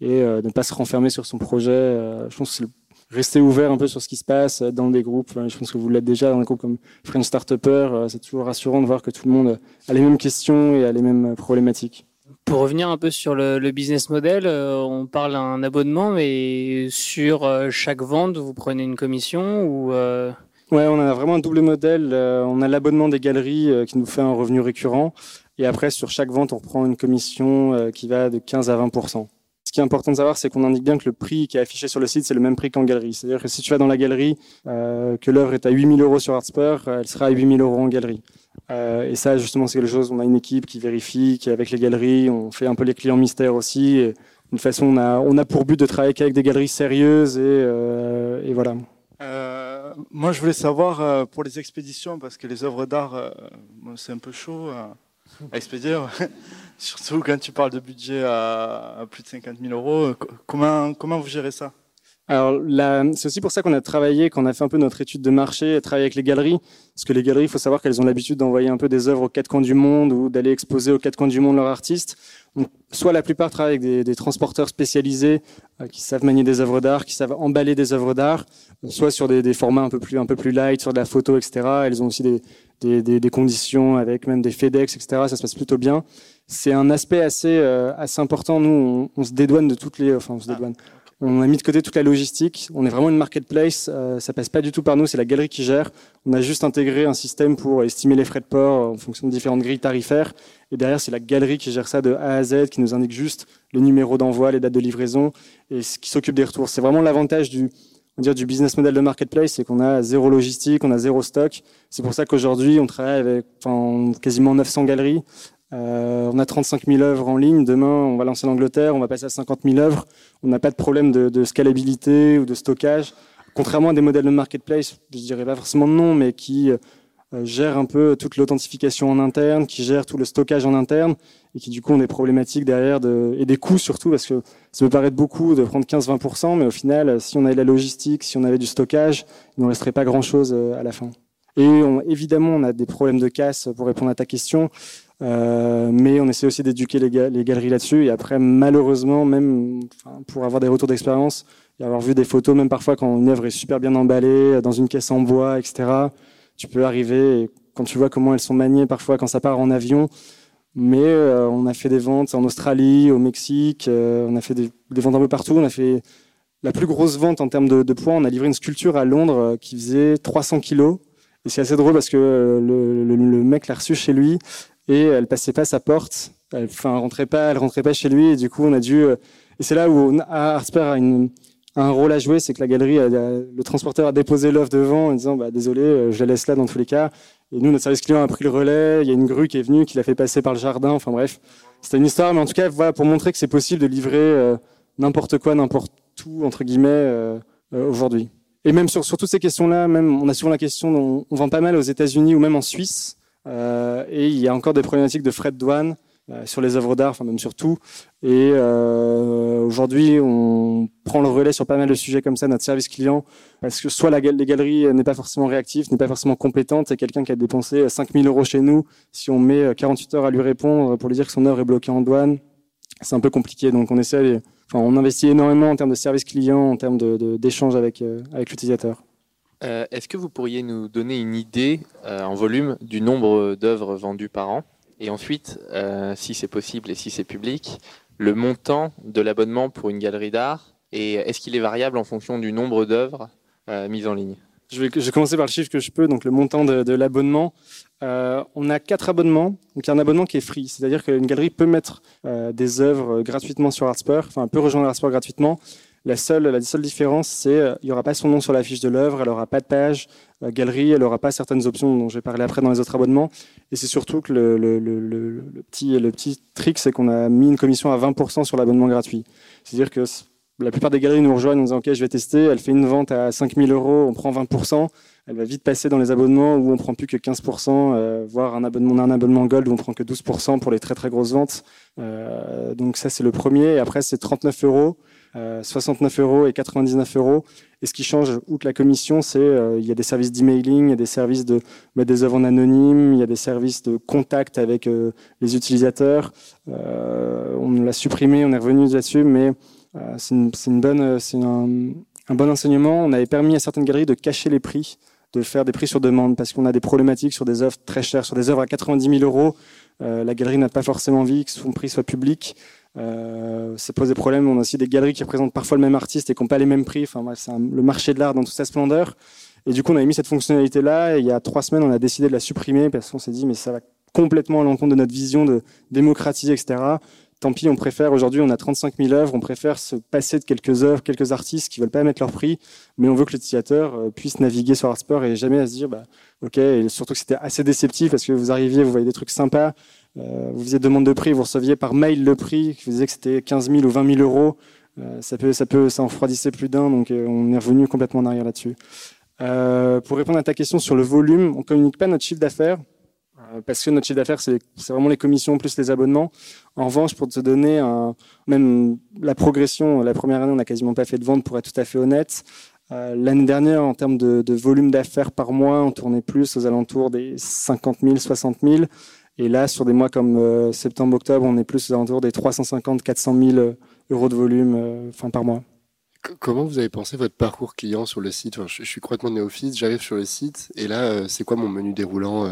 et euh, de ne pas se renfermer sur son projet. Euh, je pense que rester ouvert un peu sur ce qui se passe dans des groupes. Je pense que vous l'êtes déjà dans un groupe comme French Startupper. Euh, c'est toujours rassurant de voir que tout le monde a les mêmes questions et a les mêmes problématiques. Pour revenir un peu sur le, business model, on parle d'un abonnement, mais sur chaque vente, vous prenez une commission ou Ouais, on a vraiment un double modèle. on a l'abonnement des galeries qui nous fait un revenu récurrent. Et après, sur chaque vente, on prend une commission euh, qui va de 15 à 20% ce qui est important de savoir, c'est qu'on indique bien que le prix qui est affiché sur le site, c'est le même prix qu'en galerie. C'est-à-dire que si tu vas dans la galerie, euh, que l'œuvre est à 8000 euros sur Artspur, euh, elle sera à 8000 euros en galerie. Et ça, justement, c'est quelque chose, on a une équipe qui vérifie, qui est avec les galeries, on fait un peu les clients mystères aussi. Et d'une façon, on a, on a pour but de travailler avec des galeries sérieuses et, voilà. Moi, je voulais savoir pour les expéditions, parce que les œuvres d'art, c'est un peu chaud à expédier. Surtout quand tu parles de budget à, plus de 50 000 euros. Comment, comment vous gérez ça? Alors, c'est aussi pour ça qu'on a travaillé, qu'on a fait un peu notre étude de marché, travaillé avec les galeries. Parce que les galeries, il faut savoir qu'elles ont l'habitude d'envoyer un peu des œuvres aux quatre coins du monde ou d'aller exposer aux quatre coins du monde leurs artistes. Donc, soit la plupart travaillent avec des, transporteurs spécialisés euh, qui savent manier des œuvres d'art, qui savent emballer des œuvres d'art, soit sur des, des, formats un peu plus un peu plus light, sur de la photo, etc. Elles ont aussi des, des, des, conditions avec même des FedEx, etc. Ça se passe plutôt bien. C'est un aspect assez, euh, assez important. Nous, on, se dédouane de toutes les, enfin, on se ah, dédouane. On a mis de côté toute la logistique. On est vraiment une marketplace. Euh, ça passe pas du tout par nous. C'est la galerie qui gère. On a juste intégré un système pour estimer les frais de port en fonction de différentes grilles tarifaires. Et derrière, c'est la galerie qui gère ça de A à Z, qui nous indique juste le numéro d'envoi, les dates de livraison et qui s'occupe des retours. C'est vraiment l'avantage du, on dire, du business model de marketplace, c'est qu'on a zéro logistique, on a zéro stock. C'est pour ça qu'aujourd'hui, on travaille avec quasiment 900 galeries. Euh, on a 35 000 œuvres en ligne. Demain, on va lancer l'Angleterre, on va passer à 50 000 œuvres. On n'a pas de problème de, scalabilité ou de stockage. Contrairement à des modèles de marketplace, je dirais pas forcément non, mais qui euh, gère un peu toute l'authentification en interne, qui gère tout le stockage en interne, et qui du coup ont des problématiques derrière de, et des coûts surtout, parce que ça peut paraître beaucoup de prendre 15-20%, mais au final, si on avait la logistique, si on avait du stockage, il ne resterait pas grand-chose euh, à la fin. Et évidemment, on a des problèmes de casse pour répondre à ta question, euh, mais on essaie aussi d'éduquer les, galeries là-dessus. Et après, malheureusement, même pour avoir des retours d'expérience, et avoir vu des photos, même parfois quand une œuvre est super bien emballée, dans une caisse en bois, etc., tu peux arriver et quand tu vois comment elles sont maniées parfois quand ça part en avion. Mais euh, on a fait des ventes en Australie, au Mexique, euh, on a fait des, ventes un peu partout. On a fait la plus grosse vente en termes de, poids. On a livré une sculpture à Londres qui faisait 300 kilos. Et c'est assez drôle parce que le, le, le mec l'a reçue chez lui et elle passait pas sa porte. Elle, enfin, rentrait pas, elle rentrait pas chez lui. Et du coup, on a dû. et c'est là où Artsper a une un rôle à jouer, c'est que la galerie, le transporteur a déposé l'œuvre devant en disant bah, désolé, euh, je la laisse là dans tous les cas. Et nous, notre service client a pris le relais. Il y a une grue qui est venue, qui l'a fait passer par le jardin. Enfin bref, c'était une histoire, mais en tout cas, voilà, pour montrer que c'est possible de livrer euh, n'importe quoi, n'importe où entre guillemets euh, aujourd'hui. Et même sur, sur toutes ces questions-là, même on a souvent la question, on, on vend pas mal aux États-Unis ou même en Suisse, et il y a encore des problématiques de frais de douane. Euh, sur les œuvres d'art, enfin même sur tout. Et euh, aujourd'hui, on prend le relais sur pas mal de sujets comme ça, notre service client, parce que soit la, les galeries n'est pas forcément réactive, n'est pas forcément compétente, c'est quelqu'un qui a dépensé 5000 euros chez nous, si on met 48 heures à lui répondre pour lui dire que son œuvre est bloquée en douane, c'est un peu compliqué. Donc on essaie, enfin, on investit énormément en termes de service client, en termes d'échange de, avec, euh, avec l'utilisateur. Est-ce que vous pourriez nous donner une idée en volume du nombre d'œuvres vendues par an? Et ensuite, euh, si c'est possible et si c'est public, le montant de l'abonnement pour une galerie d'art et est-ce qu'il est variable en fonction du nombre d'œuvres euh, mises en ligne? Je vais, commencer par le chiffre que je peux, donc le montant de, l'abonnement. Euh, on a quatre abonnements. Donc il y a un abonnement qui est free, c'est-à-dire qu'une galerie peut mettre des œuvres gratuitement sur Artspur, enfin peut rejoindre Artspur gratuitement. La seule, différence, c'est qu'il n'y aura pas son nom sur la fiche de l'œuvre, elle n'aura pas de page galerie, elle n'aura pas certaines options dont je vais parler après dans les autres abonnements. Et c'est surtout que le, le, petit, trick, c'est qu'on a mis une commission à 20% sur l'abonnement gratuit. C'est-à-dire que la plupart des galeries nous rejoignent en disant OK, je vais tester. Elle fait une vente à 5000 euros, on prend 20%. Elle va vite passer dans les abonnements où on prend plus que 15%, euh, voire un abonnement, un abonnement gold où on prend que 12% pour les très très grosses ventes. Euh, donc ça c'est le premier. Et après c'est 39 euros, euh, 69 euros et 99 euros. Et ce qui change, outre la commission, c'est euh, il y a des services d'emailing, il y a des services de mettre des œuvres en anonyme, il y a des services de contact avec euh, les utilisateurs. on l'a supprimé, on est revenu là-dessus, mais euh, c'est une, euh, un, un, bon enseignement. On avait permis à certaines galeries de cacher les prix, de faire des prix sur demande, parce qu'on a des problématiques sur des œuvres très chères, sur des œuvres à 90 000 euros. Euh, la galerie n'a pas forcément envie que son prix soit public. Euh, ça pose des problèmes. On a aussi des galeries qui représentent parfois le même artiste et qui n'ont pas les mêmes prix. Enfin, c'est le marché de l'art dans toute sa splendeur. Et du coup, on avait mis cette fonctionnalité-là. Et il y a trois semaines, on a décidé de la supprimer parce qu'on s'est dit, mais ça va complètement à l'encontre de notre vision de démocratiser, etc tant pis, on préfère, aujourd'hui on a 35 000 œuvres, on préfère se passer de quelques œuvres, quelques artistes qui veulent pas mettre leur prix, mais on veut que l'utilisateur euh, puisse naviguer sur Artspur et jamais à se dire, bah, ok, et surtout que c'était assez déceptif parce que vous arriviez, vous voyez des trucs sympas, euh, vous faisiez demande de prix, vous receviez par mail le prix, vous disiez que c'était 15 000 ou 20 000 euros, euh, ça peut, ça peut, ça en refroidissait plus d'un, donc on est revenu complètement en arrière là-dessus. Pour répondre à ta question sur le volume, on communique pas notre chiffre d'affaires. Euh, parce que notre chiffre d'affaires, c'est vraiment les commissions plus les abonnements. En revanche, pour te donner même la progression, la première année, on n'a quasiment pas fait de vente, pour être tout à fait honnête. Euh, L'année dernière, en termes de, volume d'affaires par mois, on tournait plus aux alentours des 50 000, 60 000. Et là, sur des mois comme euh, septembre-octobre, on est plus aux alentours des 350, 400 000 euros de volume par mois. Comment vous avez pensé votre parcours client sur le site? Je, suis complètement néophyte, j'arrive sur le site et là, c'est quoi mon menu déroulant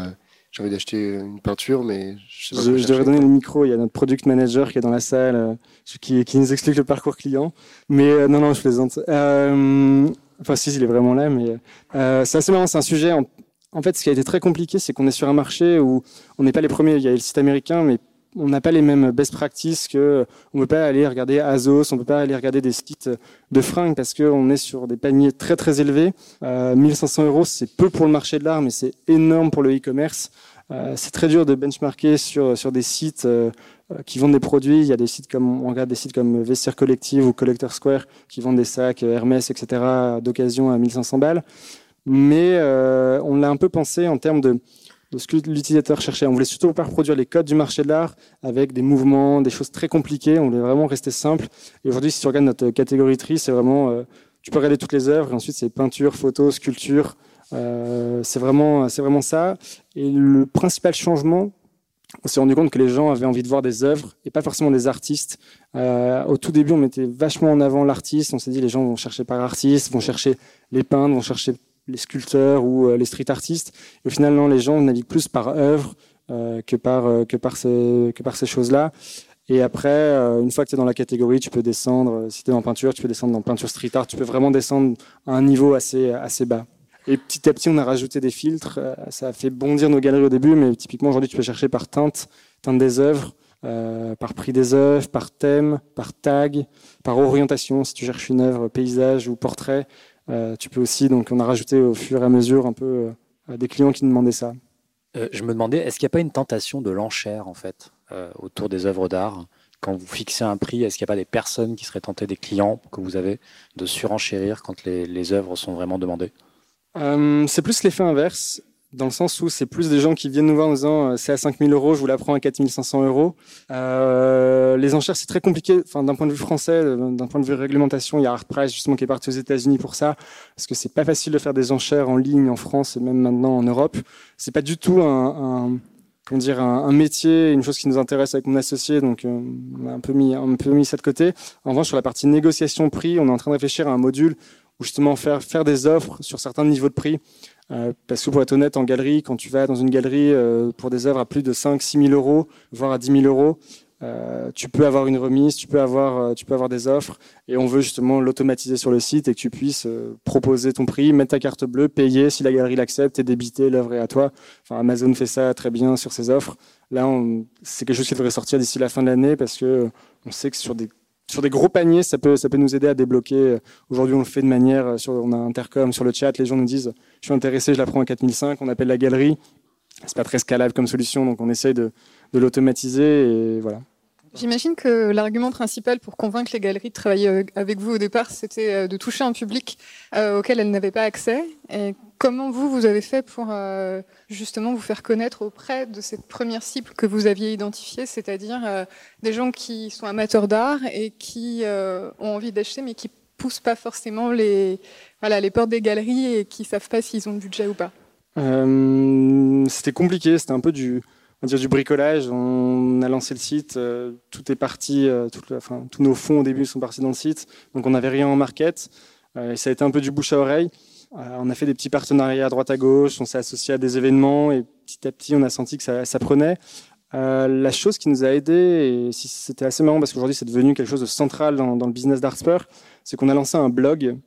j'ai envie d'acheter une peinture, mais je, je, je devrais donner le micro. Il y a notre product manager qui est dans la salle, euh, qui, qui, nous explique le parcours client. Mais euh, non, non, je plaisante. Euh, enfin, si, il est vraiment là, mais c'est assez marrant. C'est un sujet. En, en, fait, ce qui a été très compliqué, c'est qu'on est sur un marché où on n'est pas les premiers. Il y a le site américain, mais on n'a pas les mêmes best practices que on peut pas aller regarder Azos, on peut pas aller regarder des sites de fringues parce qu'on est sur des paniers très très élevés. Euh, 1500 euros, c'est peu pour le marché de l'art, mais c'est énorme pour le e-commerce. Euh, c'est très dur de benchmarker sur sur des sites euh, qui vendent des produits. Il y a des sites comme on regarde des sites comme Vestiaire Collective ou Collector Square qui vendent des sacs Hermès, etc. d'occasion à 1500 balles. Mais euh, on l'a un peu pensé en termes de de ce que l'utilisateur cherchait. On voulait surtout pas reproduire les codes du marché de l'art avec des mouvements, des choses très compliquées. On voulait vraiment rester simple. Et aujourd'hui, si tu regardes notre catégorie tri, c'est vraiment, euh, tu peux regarder toutes les œuvres. Et ensuite, c'est peinture, photo, sculpture. Euh, c'est vraiment, c'est vraiment ça. Et le principal changement, on s'est rendu compte que les gens avaient envie de voir des œuvres et pas forcément des artistes. Euh, au tout début, on mettait vachement en avant l'artiste. On s'est dit les gens vont chercher par artiste, vont chercher les peintres, vont chercher les sculpteurs ou euh, les street artistes. Et au final, non, les gens naviguent plus par œuvre euh, que par euh, que par ces que par ces choses-là. Et après, une fois que tu es dans la catégorie, tu peux descendre. Si tu es dans peinture, tu peux descendre dans peinture street art. Tu peux vraiment descendre à un niveau assez assez bas. Et petit à petit, on a rajouté des filtres. Ça a fait bondir nos galeries au début, mais typiquement aujourd'hui, tu peux chercher par teinte, teinte des œuvres. Par prix des œuvres, par thème, par tag, par orientation, si tu cherches une œuvre paysage ou portrait, tu peux aussi, donc on a rajouté au fur et à mesure un peu euh, des clients qui nous demandaient ça. Euh, je me demandais, est-ce qu'il n'y a pas une tentation de l'enchère en fait euh, autour des œuvres d'art? Quand vous fixez un prix, est-ce qu'il n'y a pas des personnes qui seraient tentées, des clients que vous avez, de surenchérir quand les, les œuvres sont vraiment demandées? Euh, C'est plus l'effet inverse dans le sens où c'est plus des gens qui viennent nous voir en disant euh, c'est à 5000 euros, je vous la prends à 4500 euros. Euh, les enchères, c'est très compliqué. Enfin, d'un point de vue français, euh, d'un point de vue réglementation, il y a ArtPrice justement qui est parti aux États-Unis pour ça, parce que c'est pas facile de faire des enchères en ligne en France et même maintenant en Europe. C'est pas du tout un, un métier, une chose qui nous intéresse avec mon associé, donc on a un peu mis un peu mis ça de côté. En revanche, sur la partie négociation prix, on est en train de réfléchir à un module où justement faire faire des offres sur certains niveaux de prix. Euh, parce que pour être honnête, en galerie, quand tu vas dans une galerie euh, pour des œuvres à plus de 5 6 000 euros, voire à 10 000 euros, euh, tu peux avoir une remise, tu peux avoir, tu peux avoir des offres, et on veut justement l'automatiser sur le site et que tu puisses proposer ton prix, mettre ta carte bleue, payer si la galerie l'accepte et débiter l'œuvre est à toi. Amazon fait ça très bien sur ses offres. Là, c'est quelque chose qui devrait sortir d'ici la fin de l'année parce que on sait que sur des sur des gros paniers, ça peut, ça peut nous aider à débloquer. Aujourd'hui, on le fait de manière, sur, on a un intercom sur le chat, les gens nous disent, je suis intéressé, je la prends à 4005, on appelle la galerie. C'est pas très scalable comme solution, donc on essaye de, de l'automatiser et voilà. J'imagine que l'argument principal pour convaincre les galeries de travailler euh, avec vous au départ, c'était euh, de toucher un public euh, auquel elles n'avaient pas accès. Et comment vous, vous avez fait pour justement vous faire connaître auprès de cette première cible que vous aviez identifiée, c'est-à-dire des gens qui sont amateurs d'art et qui ont envie d'acheter mais qui poussent pas forcément les, voilà, les portes des galeries et qui savent pas s'ils ont le budget ou pas? C'était compliqué, c'était un peu du dire du bricolage. On a lancé le site, euh, tout est parti, euh, tous nos fonds au début sont partis dans le site, donc on n'avait rien en market. Euh, et ça a été un peu du bouche à oreille. on a fait des petits partenariats à droite à gauche, on s'est associé à des événements et petit à petit on a senti que ça, prenait. la chose qui nous a aidé, et c'était assez marrant parce qu'aujourd'hui c'est devenu quelque chose de central dans, dans le business d'Artsper, c'est qu'on a lancé un blog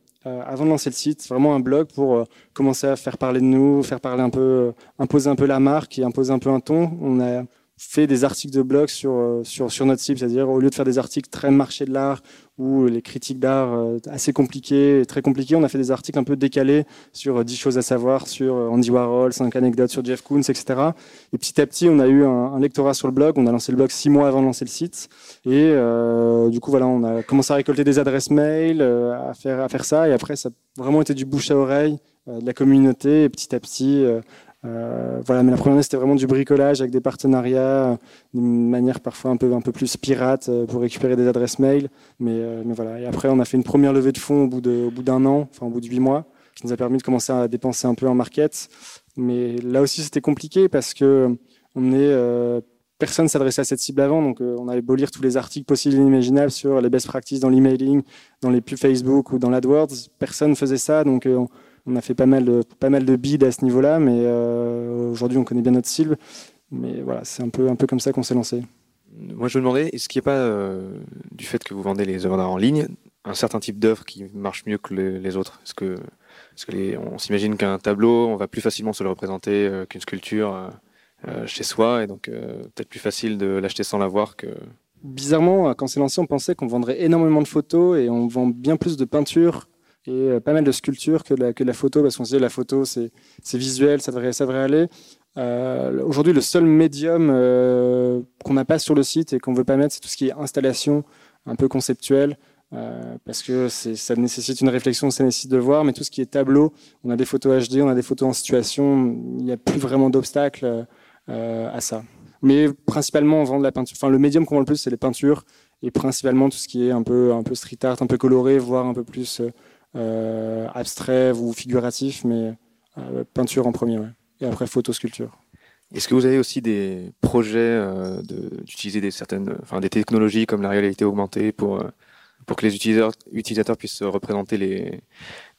avant de lancer le site, vraiment un blog pour euh, commencer à faire parler de nous, faire parler un peu, euh, imposer un peu la marque et imposer un peu un ton. On a fait des articles de blog sur, sur, sur notre site, c'est-à-dire au lieu de faire des articles très marché de l'art ou les critiques d'art euh, assez compliquées, très compliquées. On a fait des articles un peu décalés sur 10 euh, choses à savoir sur euh, Andy Warhol, 5 anecdotes sur Jeff Koons, etc. Et petit à petit, on a eu un, lectorat sur le blog. On a lancé le blog six mois avant de lancer le site. Et du coup, voilà, on a commencé à récolter des adresses mail, à, faire, à faire ça. Et après, ça a vraiment été du bouche à oreille de la communauté. Et petit à petit, euh, voilà, mais la première année, c'était vraiment du bricolage avec des partenariats, d'une manière parfois un peu, un peu plus pirate euh, pour récupérer des adresses mail. Mais, euh, mais voilà. Et après, on a fait une première levée de fonds au bout d'un an, enfin au bout de huit mois, qui nous a permis de commencer à dépenser un peu en market. Mais là aussi, c'était compliqué parce que on est, personne s'adressait à cette cible avant. Donc, on avait beau tous les articles possibles et inimaginables sur les best practices dans l'emailing, dans les pubs Facebook ou dans l'AdWords. Personne faisait ça. Donc, on a fait pas mal de, pas mal de bids à ce niveau-là, mais euh, aujourd'hui on connaît bien notre cible. Mais voilà, c'est un peu, un peu comme ça qu'on s'est lancé. Moi je me demandais, est-ce qu'il n'y a pas, euh, du fait que vous vendez les œuvres d'art en ligne, un certain type d'œuvre qui marche mieux que les, autres? Est-ce que, est que on s'imagine qu'un tableau, on va plus facilement se le représenter euh, qu'une sculpture chez soi, et donc peut-être plus facile de l'acheter sans la voir que... Bizarrement, quand c'est lancé, on pensait qu'on vendrait énormément de photos et on vend bien plus de peintures et euh, pas mal de sculptures que la, que la photo, parce qu'on se dit la photo, c'est visuel, ça devrait, ça devrait aller. Euh, Aujourd'hui, le seul médium euh, qu'on n'a pas sur le site et qu'on veut pas mettre, c'est tout ce qui est installation, un peu conceptuel, euh, parce que ça nécessite une réflexion, ça nécessite de voir, mais tout ce qui est tableau, on a des photos HD, on a des photos en situation, il n'y a plus vraiment d'obstacle à ça. Mais principalement, on vend de la peinture. Enfin, le médium qu'on vend le plus, c'est les peintures, et principalement tout ce qui est un peu, un peu street art, un peu coloré, voire un peu plus abstrait ou figuratif, mais euh, peinture en premier, et après photo, sculpture. Est-ce que vous avez aussi des projets euh, d'utiliser des certaines, enfin des technologies comme la réalité augmentée pour pour que les utilisateurs, utilisateurs puissent représenter les,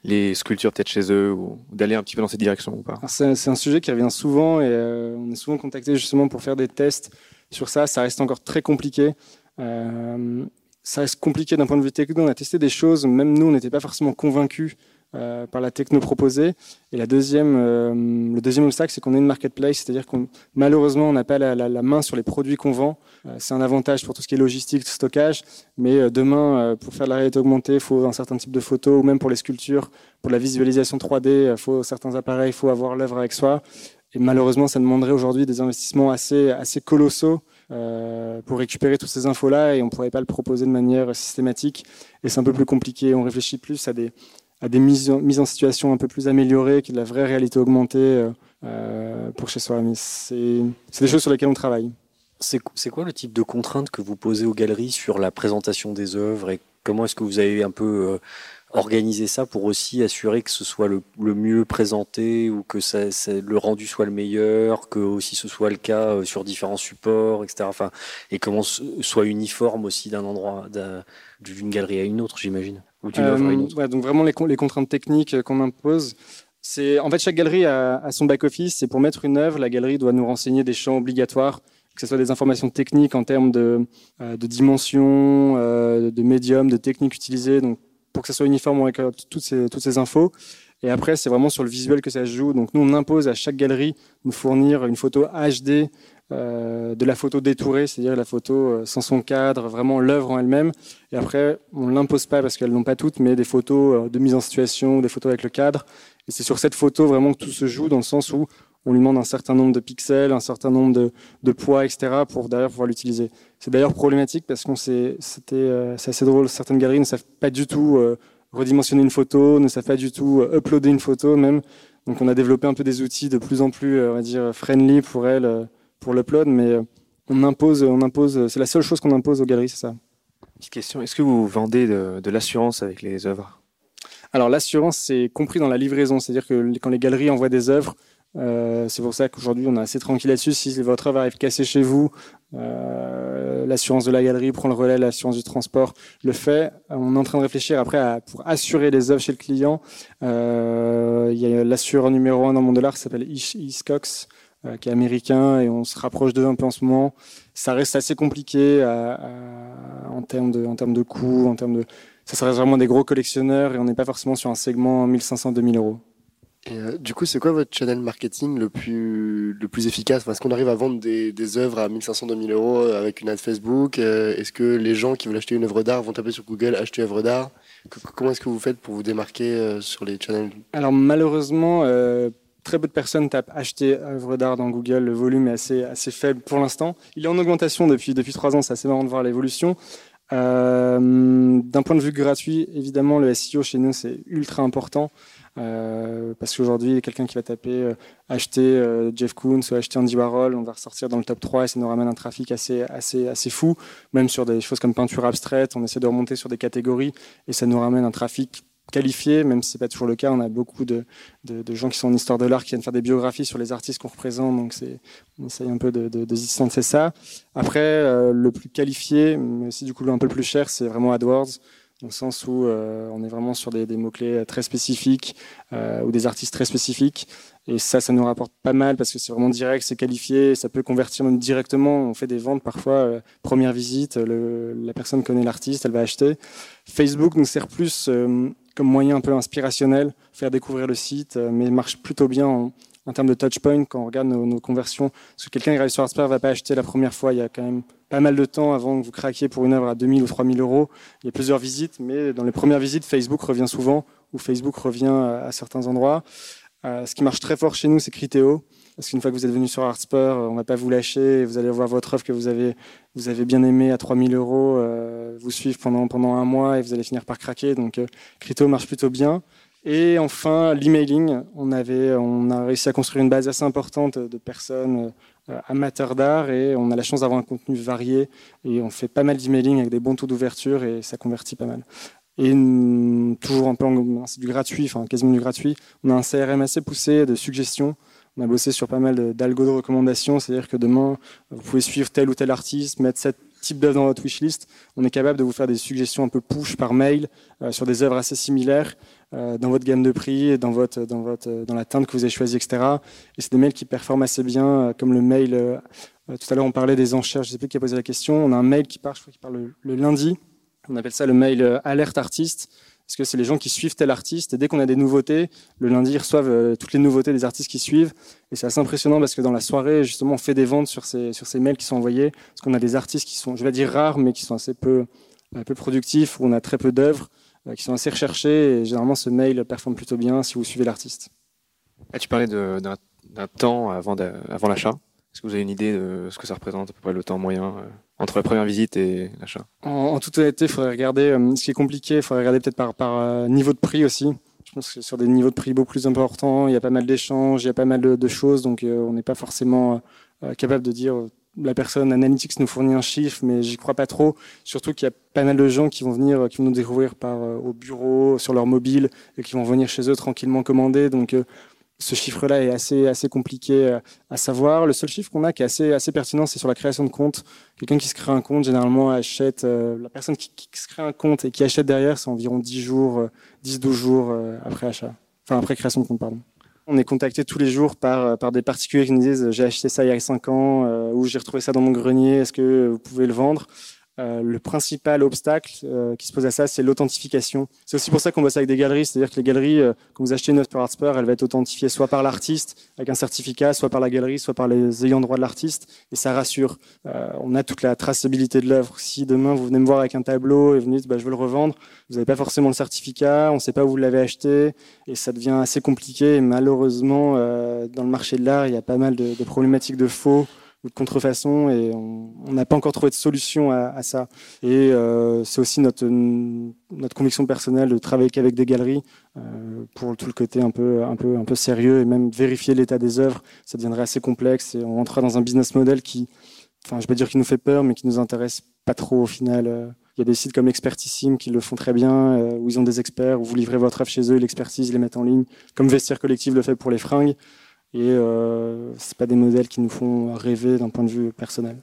les sculptures peut-être chez eux ou d'aller un petit peu dans cette direction ou pas? C'est un sujet qui revient souvent et on est souvent contacté justement pour faire des tests sur ça. Ça reste encore très compliqué. Euh, ça reste compliqué d'un point de vue technique. On a testé des choses, même nous, on n'était pas forcément convaincus euh, par la techno proposée. Et la deuxième, euh, le deuxième obstacle, c'est qu'on est une marketplace, c'est-à-dire qu'on malheureusement, on n'a pas la, main sur les produits qu'on vend. Euh, c'est un avantage pour tout ce qui est logistique, stockage. Mais demain, pour faire de la réalité augmentée, il faut un certain type de photos, ou même pour les sculptures, pour la visualisation 3D, il faut certains appareils, il faut avoir l'œuvre avec soi. Et malheureusement, ça demanderait aujourd'hui des investissements assez colossaux euh, pour récupérer toutes ces infos-là et on ne pourrait pas le proposer de manière systématique. Et c'est un peu plus compliqué. On réfléchit plus à des, à des mises, en, situation un peu plus améliorées, qui est de la vraie réalité augmentée euh, euh pour chez soi. Mais c'est des choses sur lesquelles on travaille. C'est quoi le type de contraintes que vous posez aux galeries sur la présentation des œuvres et comment est-ce que vous avez un peu organiser ça pour aussi assurer que ce soit le, mieux présenté ou que ça, le rendu soit le meilleur, que aussi ce soit le cas euh, sur différents supports, etc. Enfin, et comment soit uniforme aussi d'un endroit, d'une galerie à une autre, j'imagine, ou d'une œuvre à une autre. Euh, donc vraiment les, les contraintes techniques qu'on impose. C'est en fait chaque galerie a, son back office. Et pour mettre une œuvre, la galerie doit nous renseigner des champs obligatoires que ce soit des informations techniques en termes de, euh, de dimension, de médium, de technique utilisée, donc pour que ça soit uniforme, avec toutes ces, toutes ces infos. Et après, c'est vraiment sur le visuel que ça se joue. Donc nous, on impose à chaque galerie de fournir une photo HD de la photo détourée, c'est-à-dire la photo sans son cadre, vraiment l'œuvre en elle-même. Et après, on l'impose pas parce qu'elles n'ont pas toutes, mais des photos de mise en situation, des photos avec le cadre. Et c'est sur cette photo vraiment que tout se joue, dans le sens où on lui demande un certain nombre de pixels, un certain nombre de, poids, etc., pour derrière pouvoir l'utiliser. C'est d'ailleurs problématique parce qu'on c'était, c'est assez drôle. Certaines galeries ne savent pas du tout redimensionner une photo, ne savent pas du tout uploader une photo même. Donc on a développé un peu des outils de plus en plus, euh, on va dire, friendly pour elles, euh, pour l'upload, mais euh, on impose, on impose, c'est la seule chose qu'on impose aux galeries, c'est ça. Petite question, est-ce que vous vendez de, l'assurance avec les œuvres? Alors l'assurance, c'est compris dans la livraison, c'est-à-dire que quand les galeries envoient des œuvres, c'est pour ça qu'aujourd'hui on est assez tranquille là-dessus. Si votre œuvre arrive cassée chez vous, l'assurance de la galerie prend le relais, l'assurance du transport le fait. On est en train de réfléchir après pour assurer les œuvres chez le client. Euh, il y a l'assureur numéro un dans le monde qui s'appelle Iscox, euh, qui est américain, et on se rapproche d'eux un peu en ce moment. Ça reste assez compliqué en termes de, coûts, en termes de, ça reste vraiment des gros collectionneurs, et on n'est pas forcément sur un segment 1500-2000 euros. Euh, du coup, c'est quoi votre channel marketing le plus, le plus efficace? Est-ce qu'on arrive à vendre des, des œuvres à 1500-2000 euros avec une ad Facebook? Euh, Est-ce que les gens qui veulent acheter une œuvre d'art vont taper sur Google acheter œuvre d'art? Comment est-ce que vous faites pour vous démarquer euh, sur les channels? Alors malheureusement, très peu de personnes tapent acheter œuvre d'art dans Google. Le volume est assez, assez faible pour l'instant. Il est en augmentation depuis, depuis 3 ans, c'est assez marrant de voir l'évolution. D'un point de vue gratuit, évidemment, le SEO chez nous, c'est ultra important. Euh, parce qu'aujourd'hui, quelqu'un qui va taper euh, acheter euh, Jeff Koons ou acheter Andy Warhol, on va ressortir dans le top 3 et ça nous ramène un trafic assez, assez, assez fou. Même sur des choses comme peinture abstraite, on essaie de remonter sur des catégories et ça nous ramène un trafic qualifié, même si c'est pas toujours le cas. On a beaucoup de, de, gens qui sont en histoire de l'art qui viennent faire des biographies sur les artistes qu'on représente, donc on essaye un peu de, de, de distancer ça. Après, le plus qualifié, mais aussi du coup un peu plus cher, c'est vraiment AdWords dans le sens où euh, on est vraiment sur des, mots-clés très spécifiques euh, ou des artistes très spécifiques. Et ça, ça nous rapporte pas mal parce que c'est vraiment direct, c'est qualifié, ça peut convertir même directement. On fait des ventes parfois, euh, première visite, le, la personne connaît l'artiste, elle va acheter. Facebook nous sert plus euh, comme moyen un peu inspirationnel, faire découvrir le site, mais marche plutôt bien en, termes de touchpoint quand on regarde nos, nos conversions. Parce que quelqu'un qui arrive sur Artsper ne va pas acheter la première fois, il y a quand même pas mal de temps avant que vous craquiez pour une œuvre à 2000 ou 3000 euros. Il y a plusieurs visites, mais dans les premières visites, Facebook revient souvent, ou Facebook revient à, certains endroits. Euh, ce qui marche très fort chez nous, c'est Criteo. Parce qu'une fois que vous êtes venu sur Artspur, on ne va pas vous lâcher. Vous allez voir votre œuvre que vous avez, vous avez bien aimée à 3000 euros, euh, vous suivre pendant, un mois et vous allez finir par craquer. Donc, euh, Criteo marche plutôt bien. Et enfin, l'emailing. On, on a réussi à construire une base assez importante de personnes euh, amateurs d'art et on a la chance d'avoir un contenu varié et on fait pas mal d'emailing avec des bons taux d'ouverture et ça convertit pas mal. Et toujours un peu, c'est du gratuit, enfin quasiment du gratuit. On a un CRM assez poussé de suggestions. On a bossé sur pas mal d'algo de recommandations, c'est-à-dire que demain, vous pouvez suivre tel ou tel artiste, mettre cette type d'œuvre dans votre wishlist. On est capable de vous faire des suggestions un peu push par mail euh, sur des œuvres assez similaires euh, dans votre gamme de prix, dans, votre, dans, votre, dans la teinte que vous avez choisie, etc. Et c'est des mails qui performent assez bien, euh, comme le mail. Tout à l'heure, on parlait des enchères, je ne sais plus qui a posé la question. On a un mail qui part, je crois qu'il part le, lundi. On appelle ça le mail alerte artiste parce que c'est les gens qui suivent tel artiste? Et dès qu'on a des nouveautés, le lundi ils reçoivent toutes les nouveautés des artistes qui suivent et c'est assez impressionnant parce que dans la soirée justement on fait des ventes sur ces sur ces mails qui sont envoyés parce qu'on a des artistes qui sont je vais dire rares mais qui sont assez peu un peu productifs où on a très peu d'œuvres euh, qui sont assez recherchés. Et généralement, ce mail performe plutôt bien si vous suivez l'artiste. Ah, tu parlais d'un temps avant, avant l'achat. Est-ce que vous avez une idée de ce que ça représente à peu près le temps moyen euh, entre la première visite et l'achat en, toute honnêteté, il faudrait regarder, euh, ce qui est compliqué, il faudrait regarder peut-être par, par niveau de prix aussi. Je pense que sur des niveaux de prix beaucoup plus importants, il y a pas mal d'échanges, il y a pas mal de, choses, donc on n'est pas forcément capable de dire la personne Analytics nous fournit un chiffre, mais j'y crois pas trop. Surtout qu'il y a pas mal de gens qui vont venir, qui vont nous découvrir par euh, au bureau, sur leur mobile, et qui vont venir chez eux tranquillement commander. Donc euh, ce chiffre-là est assez assez compliqué euh, à savoir. Le seul chiffre qu'on a qui est assez assez pertinent, c'est sur la création de compte. Quelqu'un qui se crée un compte, généralement achète. la personne qui, se crée un compte et qui achète derrière, c'est environ 10 jours, 10-12 jours après achat. Enfin après création de compte, pardon. On est contacté tous les jours par, euh, par des particuliers qui nous disent j'ai acheté ça il y a 5 ans euh, ou j'ai retrouvé ça dans mon grenier, est-ce que vous pouvez le vendre? Euh, le principal obstacle euh, qui se pose à ça, c'est l'authentification. C'est aussi pour ça qu'on bosse avec des galeries, c'est-à-dire que les galeries, euh, quand vous achetez une œuvre par Artspur, elle va être authentifiée soit par l'artiste avec un certificat, soit par la galerie, soit par les ayants droit de l'artiste, et ça rassure. on a toute la traçabilité de l'œuvre. Si demain vous venez me voir avec un tableau et vous dites bah, je veux le revendre, vous n'avez pas forcément le certificat, on ne sait pas où vous l'avez acheté, et ça devient assez compliqué. Et malheureusement, dans le marché de l'art, il y a pas mal de, de problématiques de faux de contrefaçon et on n'a pas encore trouvé de solution à, ça. Et euh, c'est aussi notre, notre conviction personnelle de travailler qu'avec des galeries euh, pour tout le côté un peu, un, peu, un peu sérieux et même vérifier l'état des œuvres. Ça deviendrait assez complexe et on rentrera dans un business model qui, enfin, je vais pas dire qui nous fait peur, mais qui nous intéresse pas trop au final. Il y a des sites comme Expertissime qui le font très bien, euh, où ils ont des experts, où vous livrez votre œuvre chez eux, l'expertise, ils les mettent en ligne, comme Vestiaire Collective le fait pour les fringues. Et euh, ce pas des modèles qui nous font rêver d'un point de vue personnel.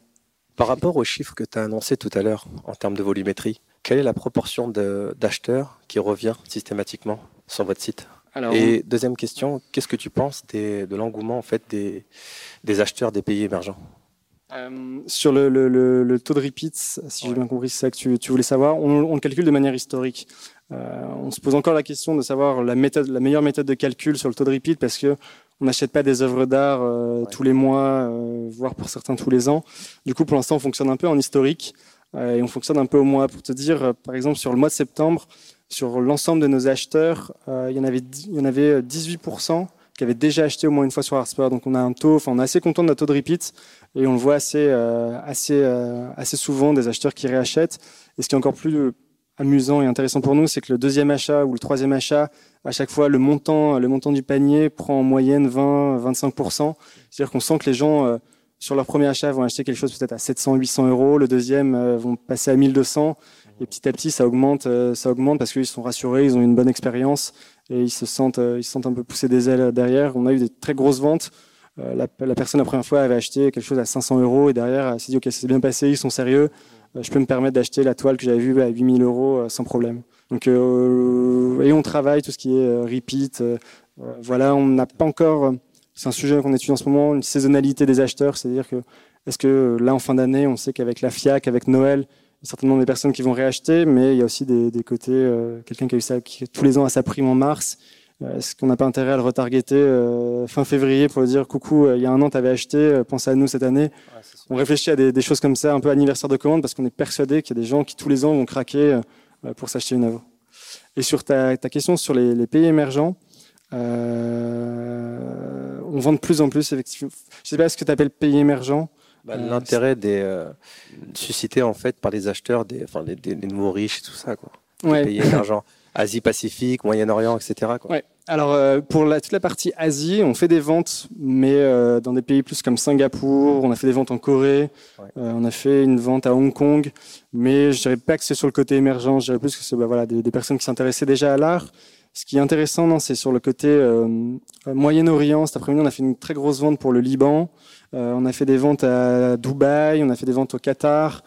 Par rapport aux chiffres que tu as annoncés tout à l'heure en termes de volumétrie, quelle est la proportion d'acheteurs qui revient systématiquement sur votre site? Et deuxième question, qu'est-ce que tu penses de l'engouement en fait des, des acheteurs des pays émergents? Euh, sur le, le, le, taux de repeats, si j'ai bien compris, c'est ça que tu, tu voulais savoir, on, on, le calcule de manière historique. Euh, on se pose encore la question de savoir la, méthode, la meilleure méthode de calcul sur le taux de repeat parce que on n'achète pas des œuvres d'art euh, tous les mois, euh, voire pour certains tous les ans. Du coup, pour l'instant, on fonctionne un peu en historique euh, et on fonctionne un peu au mois. Pour te dire, par exemple, sur le mois de septembre, sur l'ensemble de nos acheteurs, il y en avait, il y en avait 18% qui avaient déjà acheté au moins une fois sur Artspur. Donc on a un taux, enfin on est assez content de notre taux de repeat et on le voit assez, assez, assez souvent des acheteurs qui réachètent. Et ce qui est encore plus amusant et intéressant pour nous, c'est que le deuxième achat ou le troisième achat, à chaque fois, le montant, le montant du panier prend en moyenne 20-25%. C'est-à-dire qu'on sent que les gens, euh, sur leur premier achat, vont acheter quelque chose peut-être à 700-800 euros. Le deuxième euh, vont passer à 1200. Et petit à petit, ça augmente, euh, ça augmente parce qu'ils sont rassurés, ils ont une bonne expérience et ils se sentent, ils se sentent un peu pousser des ailes derrière. On a eu des très grosses ventes. La, la, personne la première fois avait acheté quelque chose à 500 euros et derrière elle s'est dit ok c'est bien passé, ils sont sérieux, je peux me permettre d'acheter la toile que j'avais vue à 8000 euros euh, sans problème. Donc, euh, et on travaille tout ce qui est repeat. voilà, on n'a pas encore. C'est un sujet qu'on étudie en ce moment, une saisonnalité des acheteurs, c'est-à-dire que est-ce que là en fin d'année, on sait qu'avec la FIAC, avec Noël, certainement des personnes qui vont réacheter, mais il y a aussi des, des côtés, quelqu'un qui a eu ça qui, tous les ans à sa prime en mars. Est-ce qu'on n'a pas intérêt à le retargeter fin février pour lui dire coucou, il y a un an, tu avais acheté, pense à nous cette année on réfléchit à des, choses comme ça, un peu anniversaire de commande, parce qu'on est persuadé qu'il y a des gens qui tous les ans vont craquer euh, pour s'acheter une œuvre. Et sur ta, question sur les, pays émergents, euh, on vend de plus en plus, effectivement. Je ne sais pas ce que tu appelles pays émergents. Bah, euh, l'intérêt des suscité en fait par les acheteurs des, enfin, des, nouveaux riches et tout ça quoi. pays émergents, Asie Pacifique, Moyen-Orient, etc. Quoi. Alors euh, pour la, toute la partie Asie, on fait des ventes, mais euh, dans des pays plus comme Singapour, on a fait des ventes en Corée, euh, on a fait une vente à Hong Kong, mais je dirais pas que c'est sur le côté émergent, je dirais plus que c'est bah, voilà, des, des, personnes qui s'intéressaient déjà à l'art. Ce qui est intéressant, non, c'est sur le côté Moyen-Orient. Cet après-midi, on a fait une très grosse vente pour le Liban. on a fait des ventes à Dubaï, on a fait des ventes au Qatar.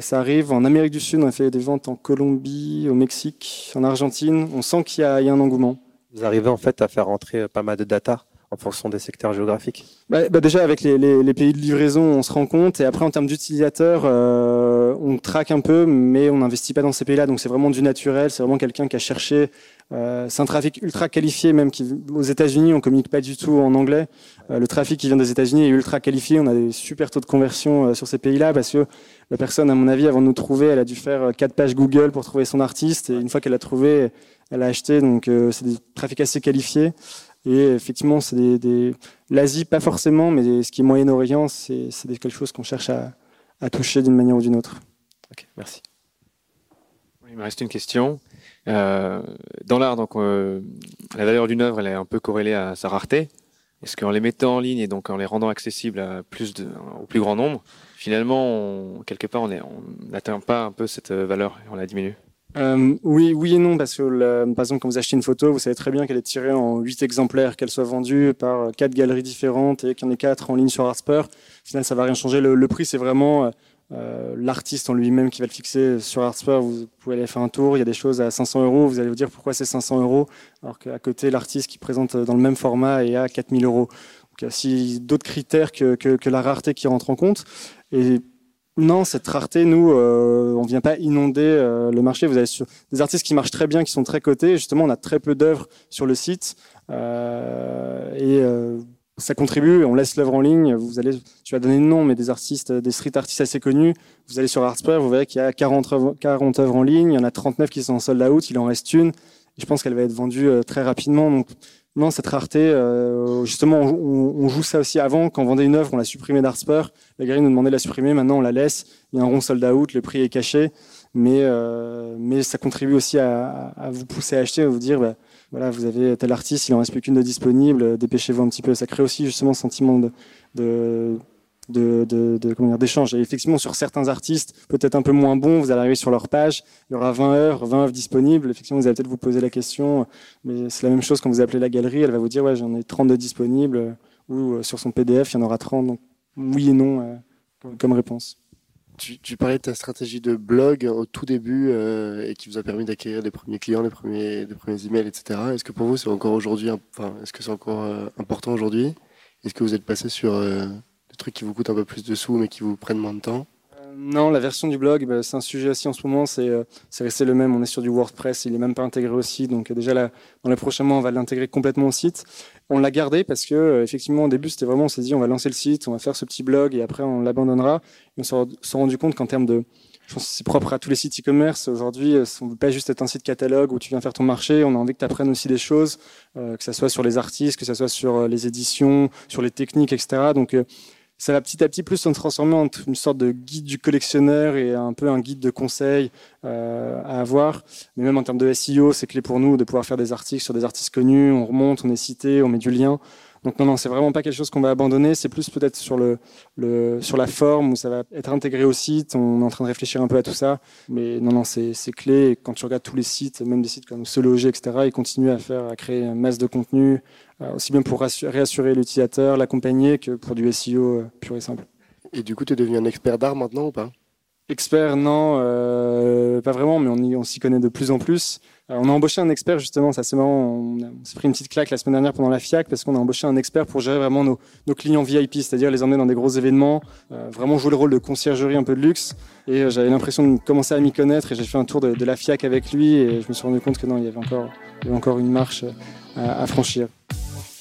Ça arrive en Amérique du Sud, on a fait des ventes en Colombie, au Mexique, en Argentine. On sent qu'il y, y a un engouement. Vous arrivez en fait à faire rentrer pas mal de data en fonction des secteurs géographiques? Bah, bah Déjà, avec les, les, les, pays de livraison, on se rend compte. Et après, en termes d'utilisateurs, euh, on traque un peu, mais on n'investit pas dans ces pays-là. Donc, c'est vraiment du naturel. C'est vraiment quelqu'un qui a cherché. Euh, c'est un trafic ultra qualifié, même qui, aux États-Unis, on communique pas du tout en anglais. Euh, le trafic qui vient des États-Unis est ultra qualifié. On a des super taux de conversion euh, sur ces pays-là parce que la personne, à mon avis, avant de nous trouver, elle a dû faire quatre pages Google pour trouver son artiste. Et une fois qu'elle a trouvé, elle a acheté. Donc, c'est des trafics assez qualifiés. Et effectivement, c'est des, l'Asie, pas forcément, mais ce qui est Moyen-Orient, c'est, quelque chose qu'on cherche à, toucher d'une manière ou d'une autre. Merci. Il me reste une question. Euh, dans l'art, donc, euh, la valeur d'une œuvre, elle est un peu corrélée à sa rareté. Est-ce qu'en les mettant en ligne et donc en les rendant accessibles au plus grand nombre, finalement, quelque part, on n'atteint pas un peu cette valeur et on la diminue? Euh, oui, oui et non, parce que par exemple, quand vous achetez une photo, vous savez très bien qu'elle est tirée en 8 exemplaires, qu'elle soit vendue par quatre galeries différentes et qu'il y en ait quatre en ligne sur Artspur. Au final, ça va rien changer. Le, prix, c'est vraiment euh, l'artiste en lui-même qui va le fixer sur Artspur. Vous pouvez aller faire un tour. Il y a des choses à 500 euros. Vous allez vous dire pourquoi c'est 500 euros, alors qu'à côté, l'artiste qui présente dans le même format est à 4000 euros. Donc, il y a aussi d'autres critères que, que, la rareté qui rentrent en compte. Et non, cette rareté, nous, euh, on vient pas inonder euh, le marché. Vous avez des artistes qui marchent très bien, qui sont très cotés. Justement, on a très peu d'œuvres sur le site et ça contribue. On laisse l'œuvre en ligne. Vous allez, tu as donné le nom, mais des artistes, des street artistes assez connus. Vous allez sur Artspur, vous verrez qu'il y a 40 œuvres, 40 œuvres en ligne. Il y en a 39 qui sont en sold out. Il en reste une. Et je pense qu'elle va être vendue très rapidement. Donc non, cette rareté, euh, justement, on, joue ça aussi avant. Quand on vendait une œuvre, on l'a supprimée d'Artspur. La galerie nous demandait de la supprimer. Maintenant, on la laisse. Il y a un rond sold out, le prix est caché. Mais, euh, mais ça contribue aussi à, à, vous pousser à acheter, à vous dire, bah, voilà, vous avez tel artiste, il en reste plus qu'une de disponible, dépêchez-vous un petit peu. Ça crée aussi justement ce sentiment de, de d'échange. Et effectivement, sur certains artistes, peut-être un peu moins bons, vous allez arriver sur leur page, il y aura 20 heures, 20 œuvres disponibles. Effectivement, vous allez peut-être vous poser la question, mais c'est la même chose quand vous appelez la galerie, elle va vous dire, ouais, j'en ai 32 disponibles, ou euh, sur son PDF, il y en aura 30. Donc, oui et non euh, comme réponse. Tu, tu, parlais de ta stratégie de blog au tout début euh, et qui vous a permis d'acquérir les premiers clients, les premiers, les premiers emails, etc. Est-ce que pour vous c'est encore aujourd'hui, enfin, est-ce que c'est encore euh, important aujourd'hui? Est-ce que vous êtes passé sur euh, des trucs qui vous coûtent un peu plus de sous mais qui vous prennent moins de temps? Non, la version du blog, bah, c'est un sujet aussi en ce moment, c'est euh, resté le même. On est sur du WordPress, il n'est même pas intégré au site. Donc déjà là, dans les prochains mois, on va l'intégrer complètement au site. On l'a gardé parce que euh, effectivement au début c'était vraiment on s'est dit on va lancer le site, on va faire ce petit blog et après on l'abandonnera. On s'est rendu compte qu'en termes de je pense que c'est propre à tous les sites e-commerce. Aujourd'hui, on ne veut pas juste être un site catalogue où tu viens faire ton marché. On a envie que tu apprennes aussi des choses, euh, que ce soit sur les artistes, que ce soit sur les éditions, sur les techniques, etc. Donc, euh, ça va petit à petit plus se transformer en une sorte de guide du collectionneur et un peu un guide de conseil euh, à avoir. Mais même en termes de SEO, c'est clé pour nous de pouvoir faire des articles sur des artistes connus. On remonte, on est cité, on met du lien. Donc non, non, c'est vraiment pas quelque chose qu'on va abandonner. C'est plus peut-être sur le, sur la forme où ça va être intégré au site. On est en train de réfléchir un peu à tout ça. Mais non, non, c'est, clé. Quand tu regardes tous les sites, même des sites comme Se Loger, etc., ils continuent à faire, à créer une masse de contenu, aussi bien pour réassurer l'utilisateur, l'accompagner, que pour du SEO euh, pur et simple. Et du coup, tu es devenu un expert d'art maintenant ou pas? Expert, non, euh, pas vraiment, mais on, y, on s'y connaît de plus en plus. Euh, on a embauché un expert justement, ça c'est marrant, on, s'est pris une petite claque la semaine dernière pendant la FIAC parce qu'on a embauché un expert pour gérer vraiment nos, nos clients VIP, c'est-à-dire les emmener dans des gros événements, euh, vraiment jouer le rôle de conciergerie un peu de luxe. Et euh, j'avais l'impression de commencer à m'y connaître et j'ai fait un tour de, de, la FIAC avec lui et je me suis rendu compte que non, il y avait encore, il y avait encore une marche à, à franchir.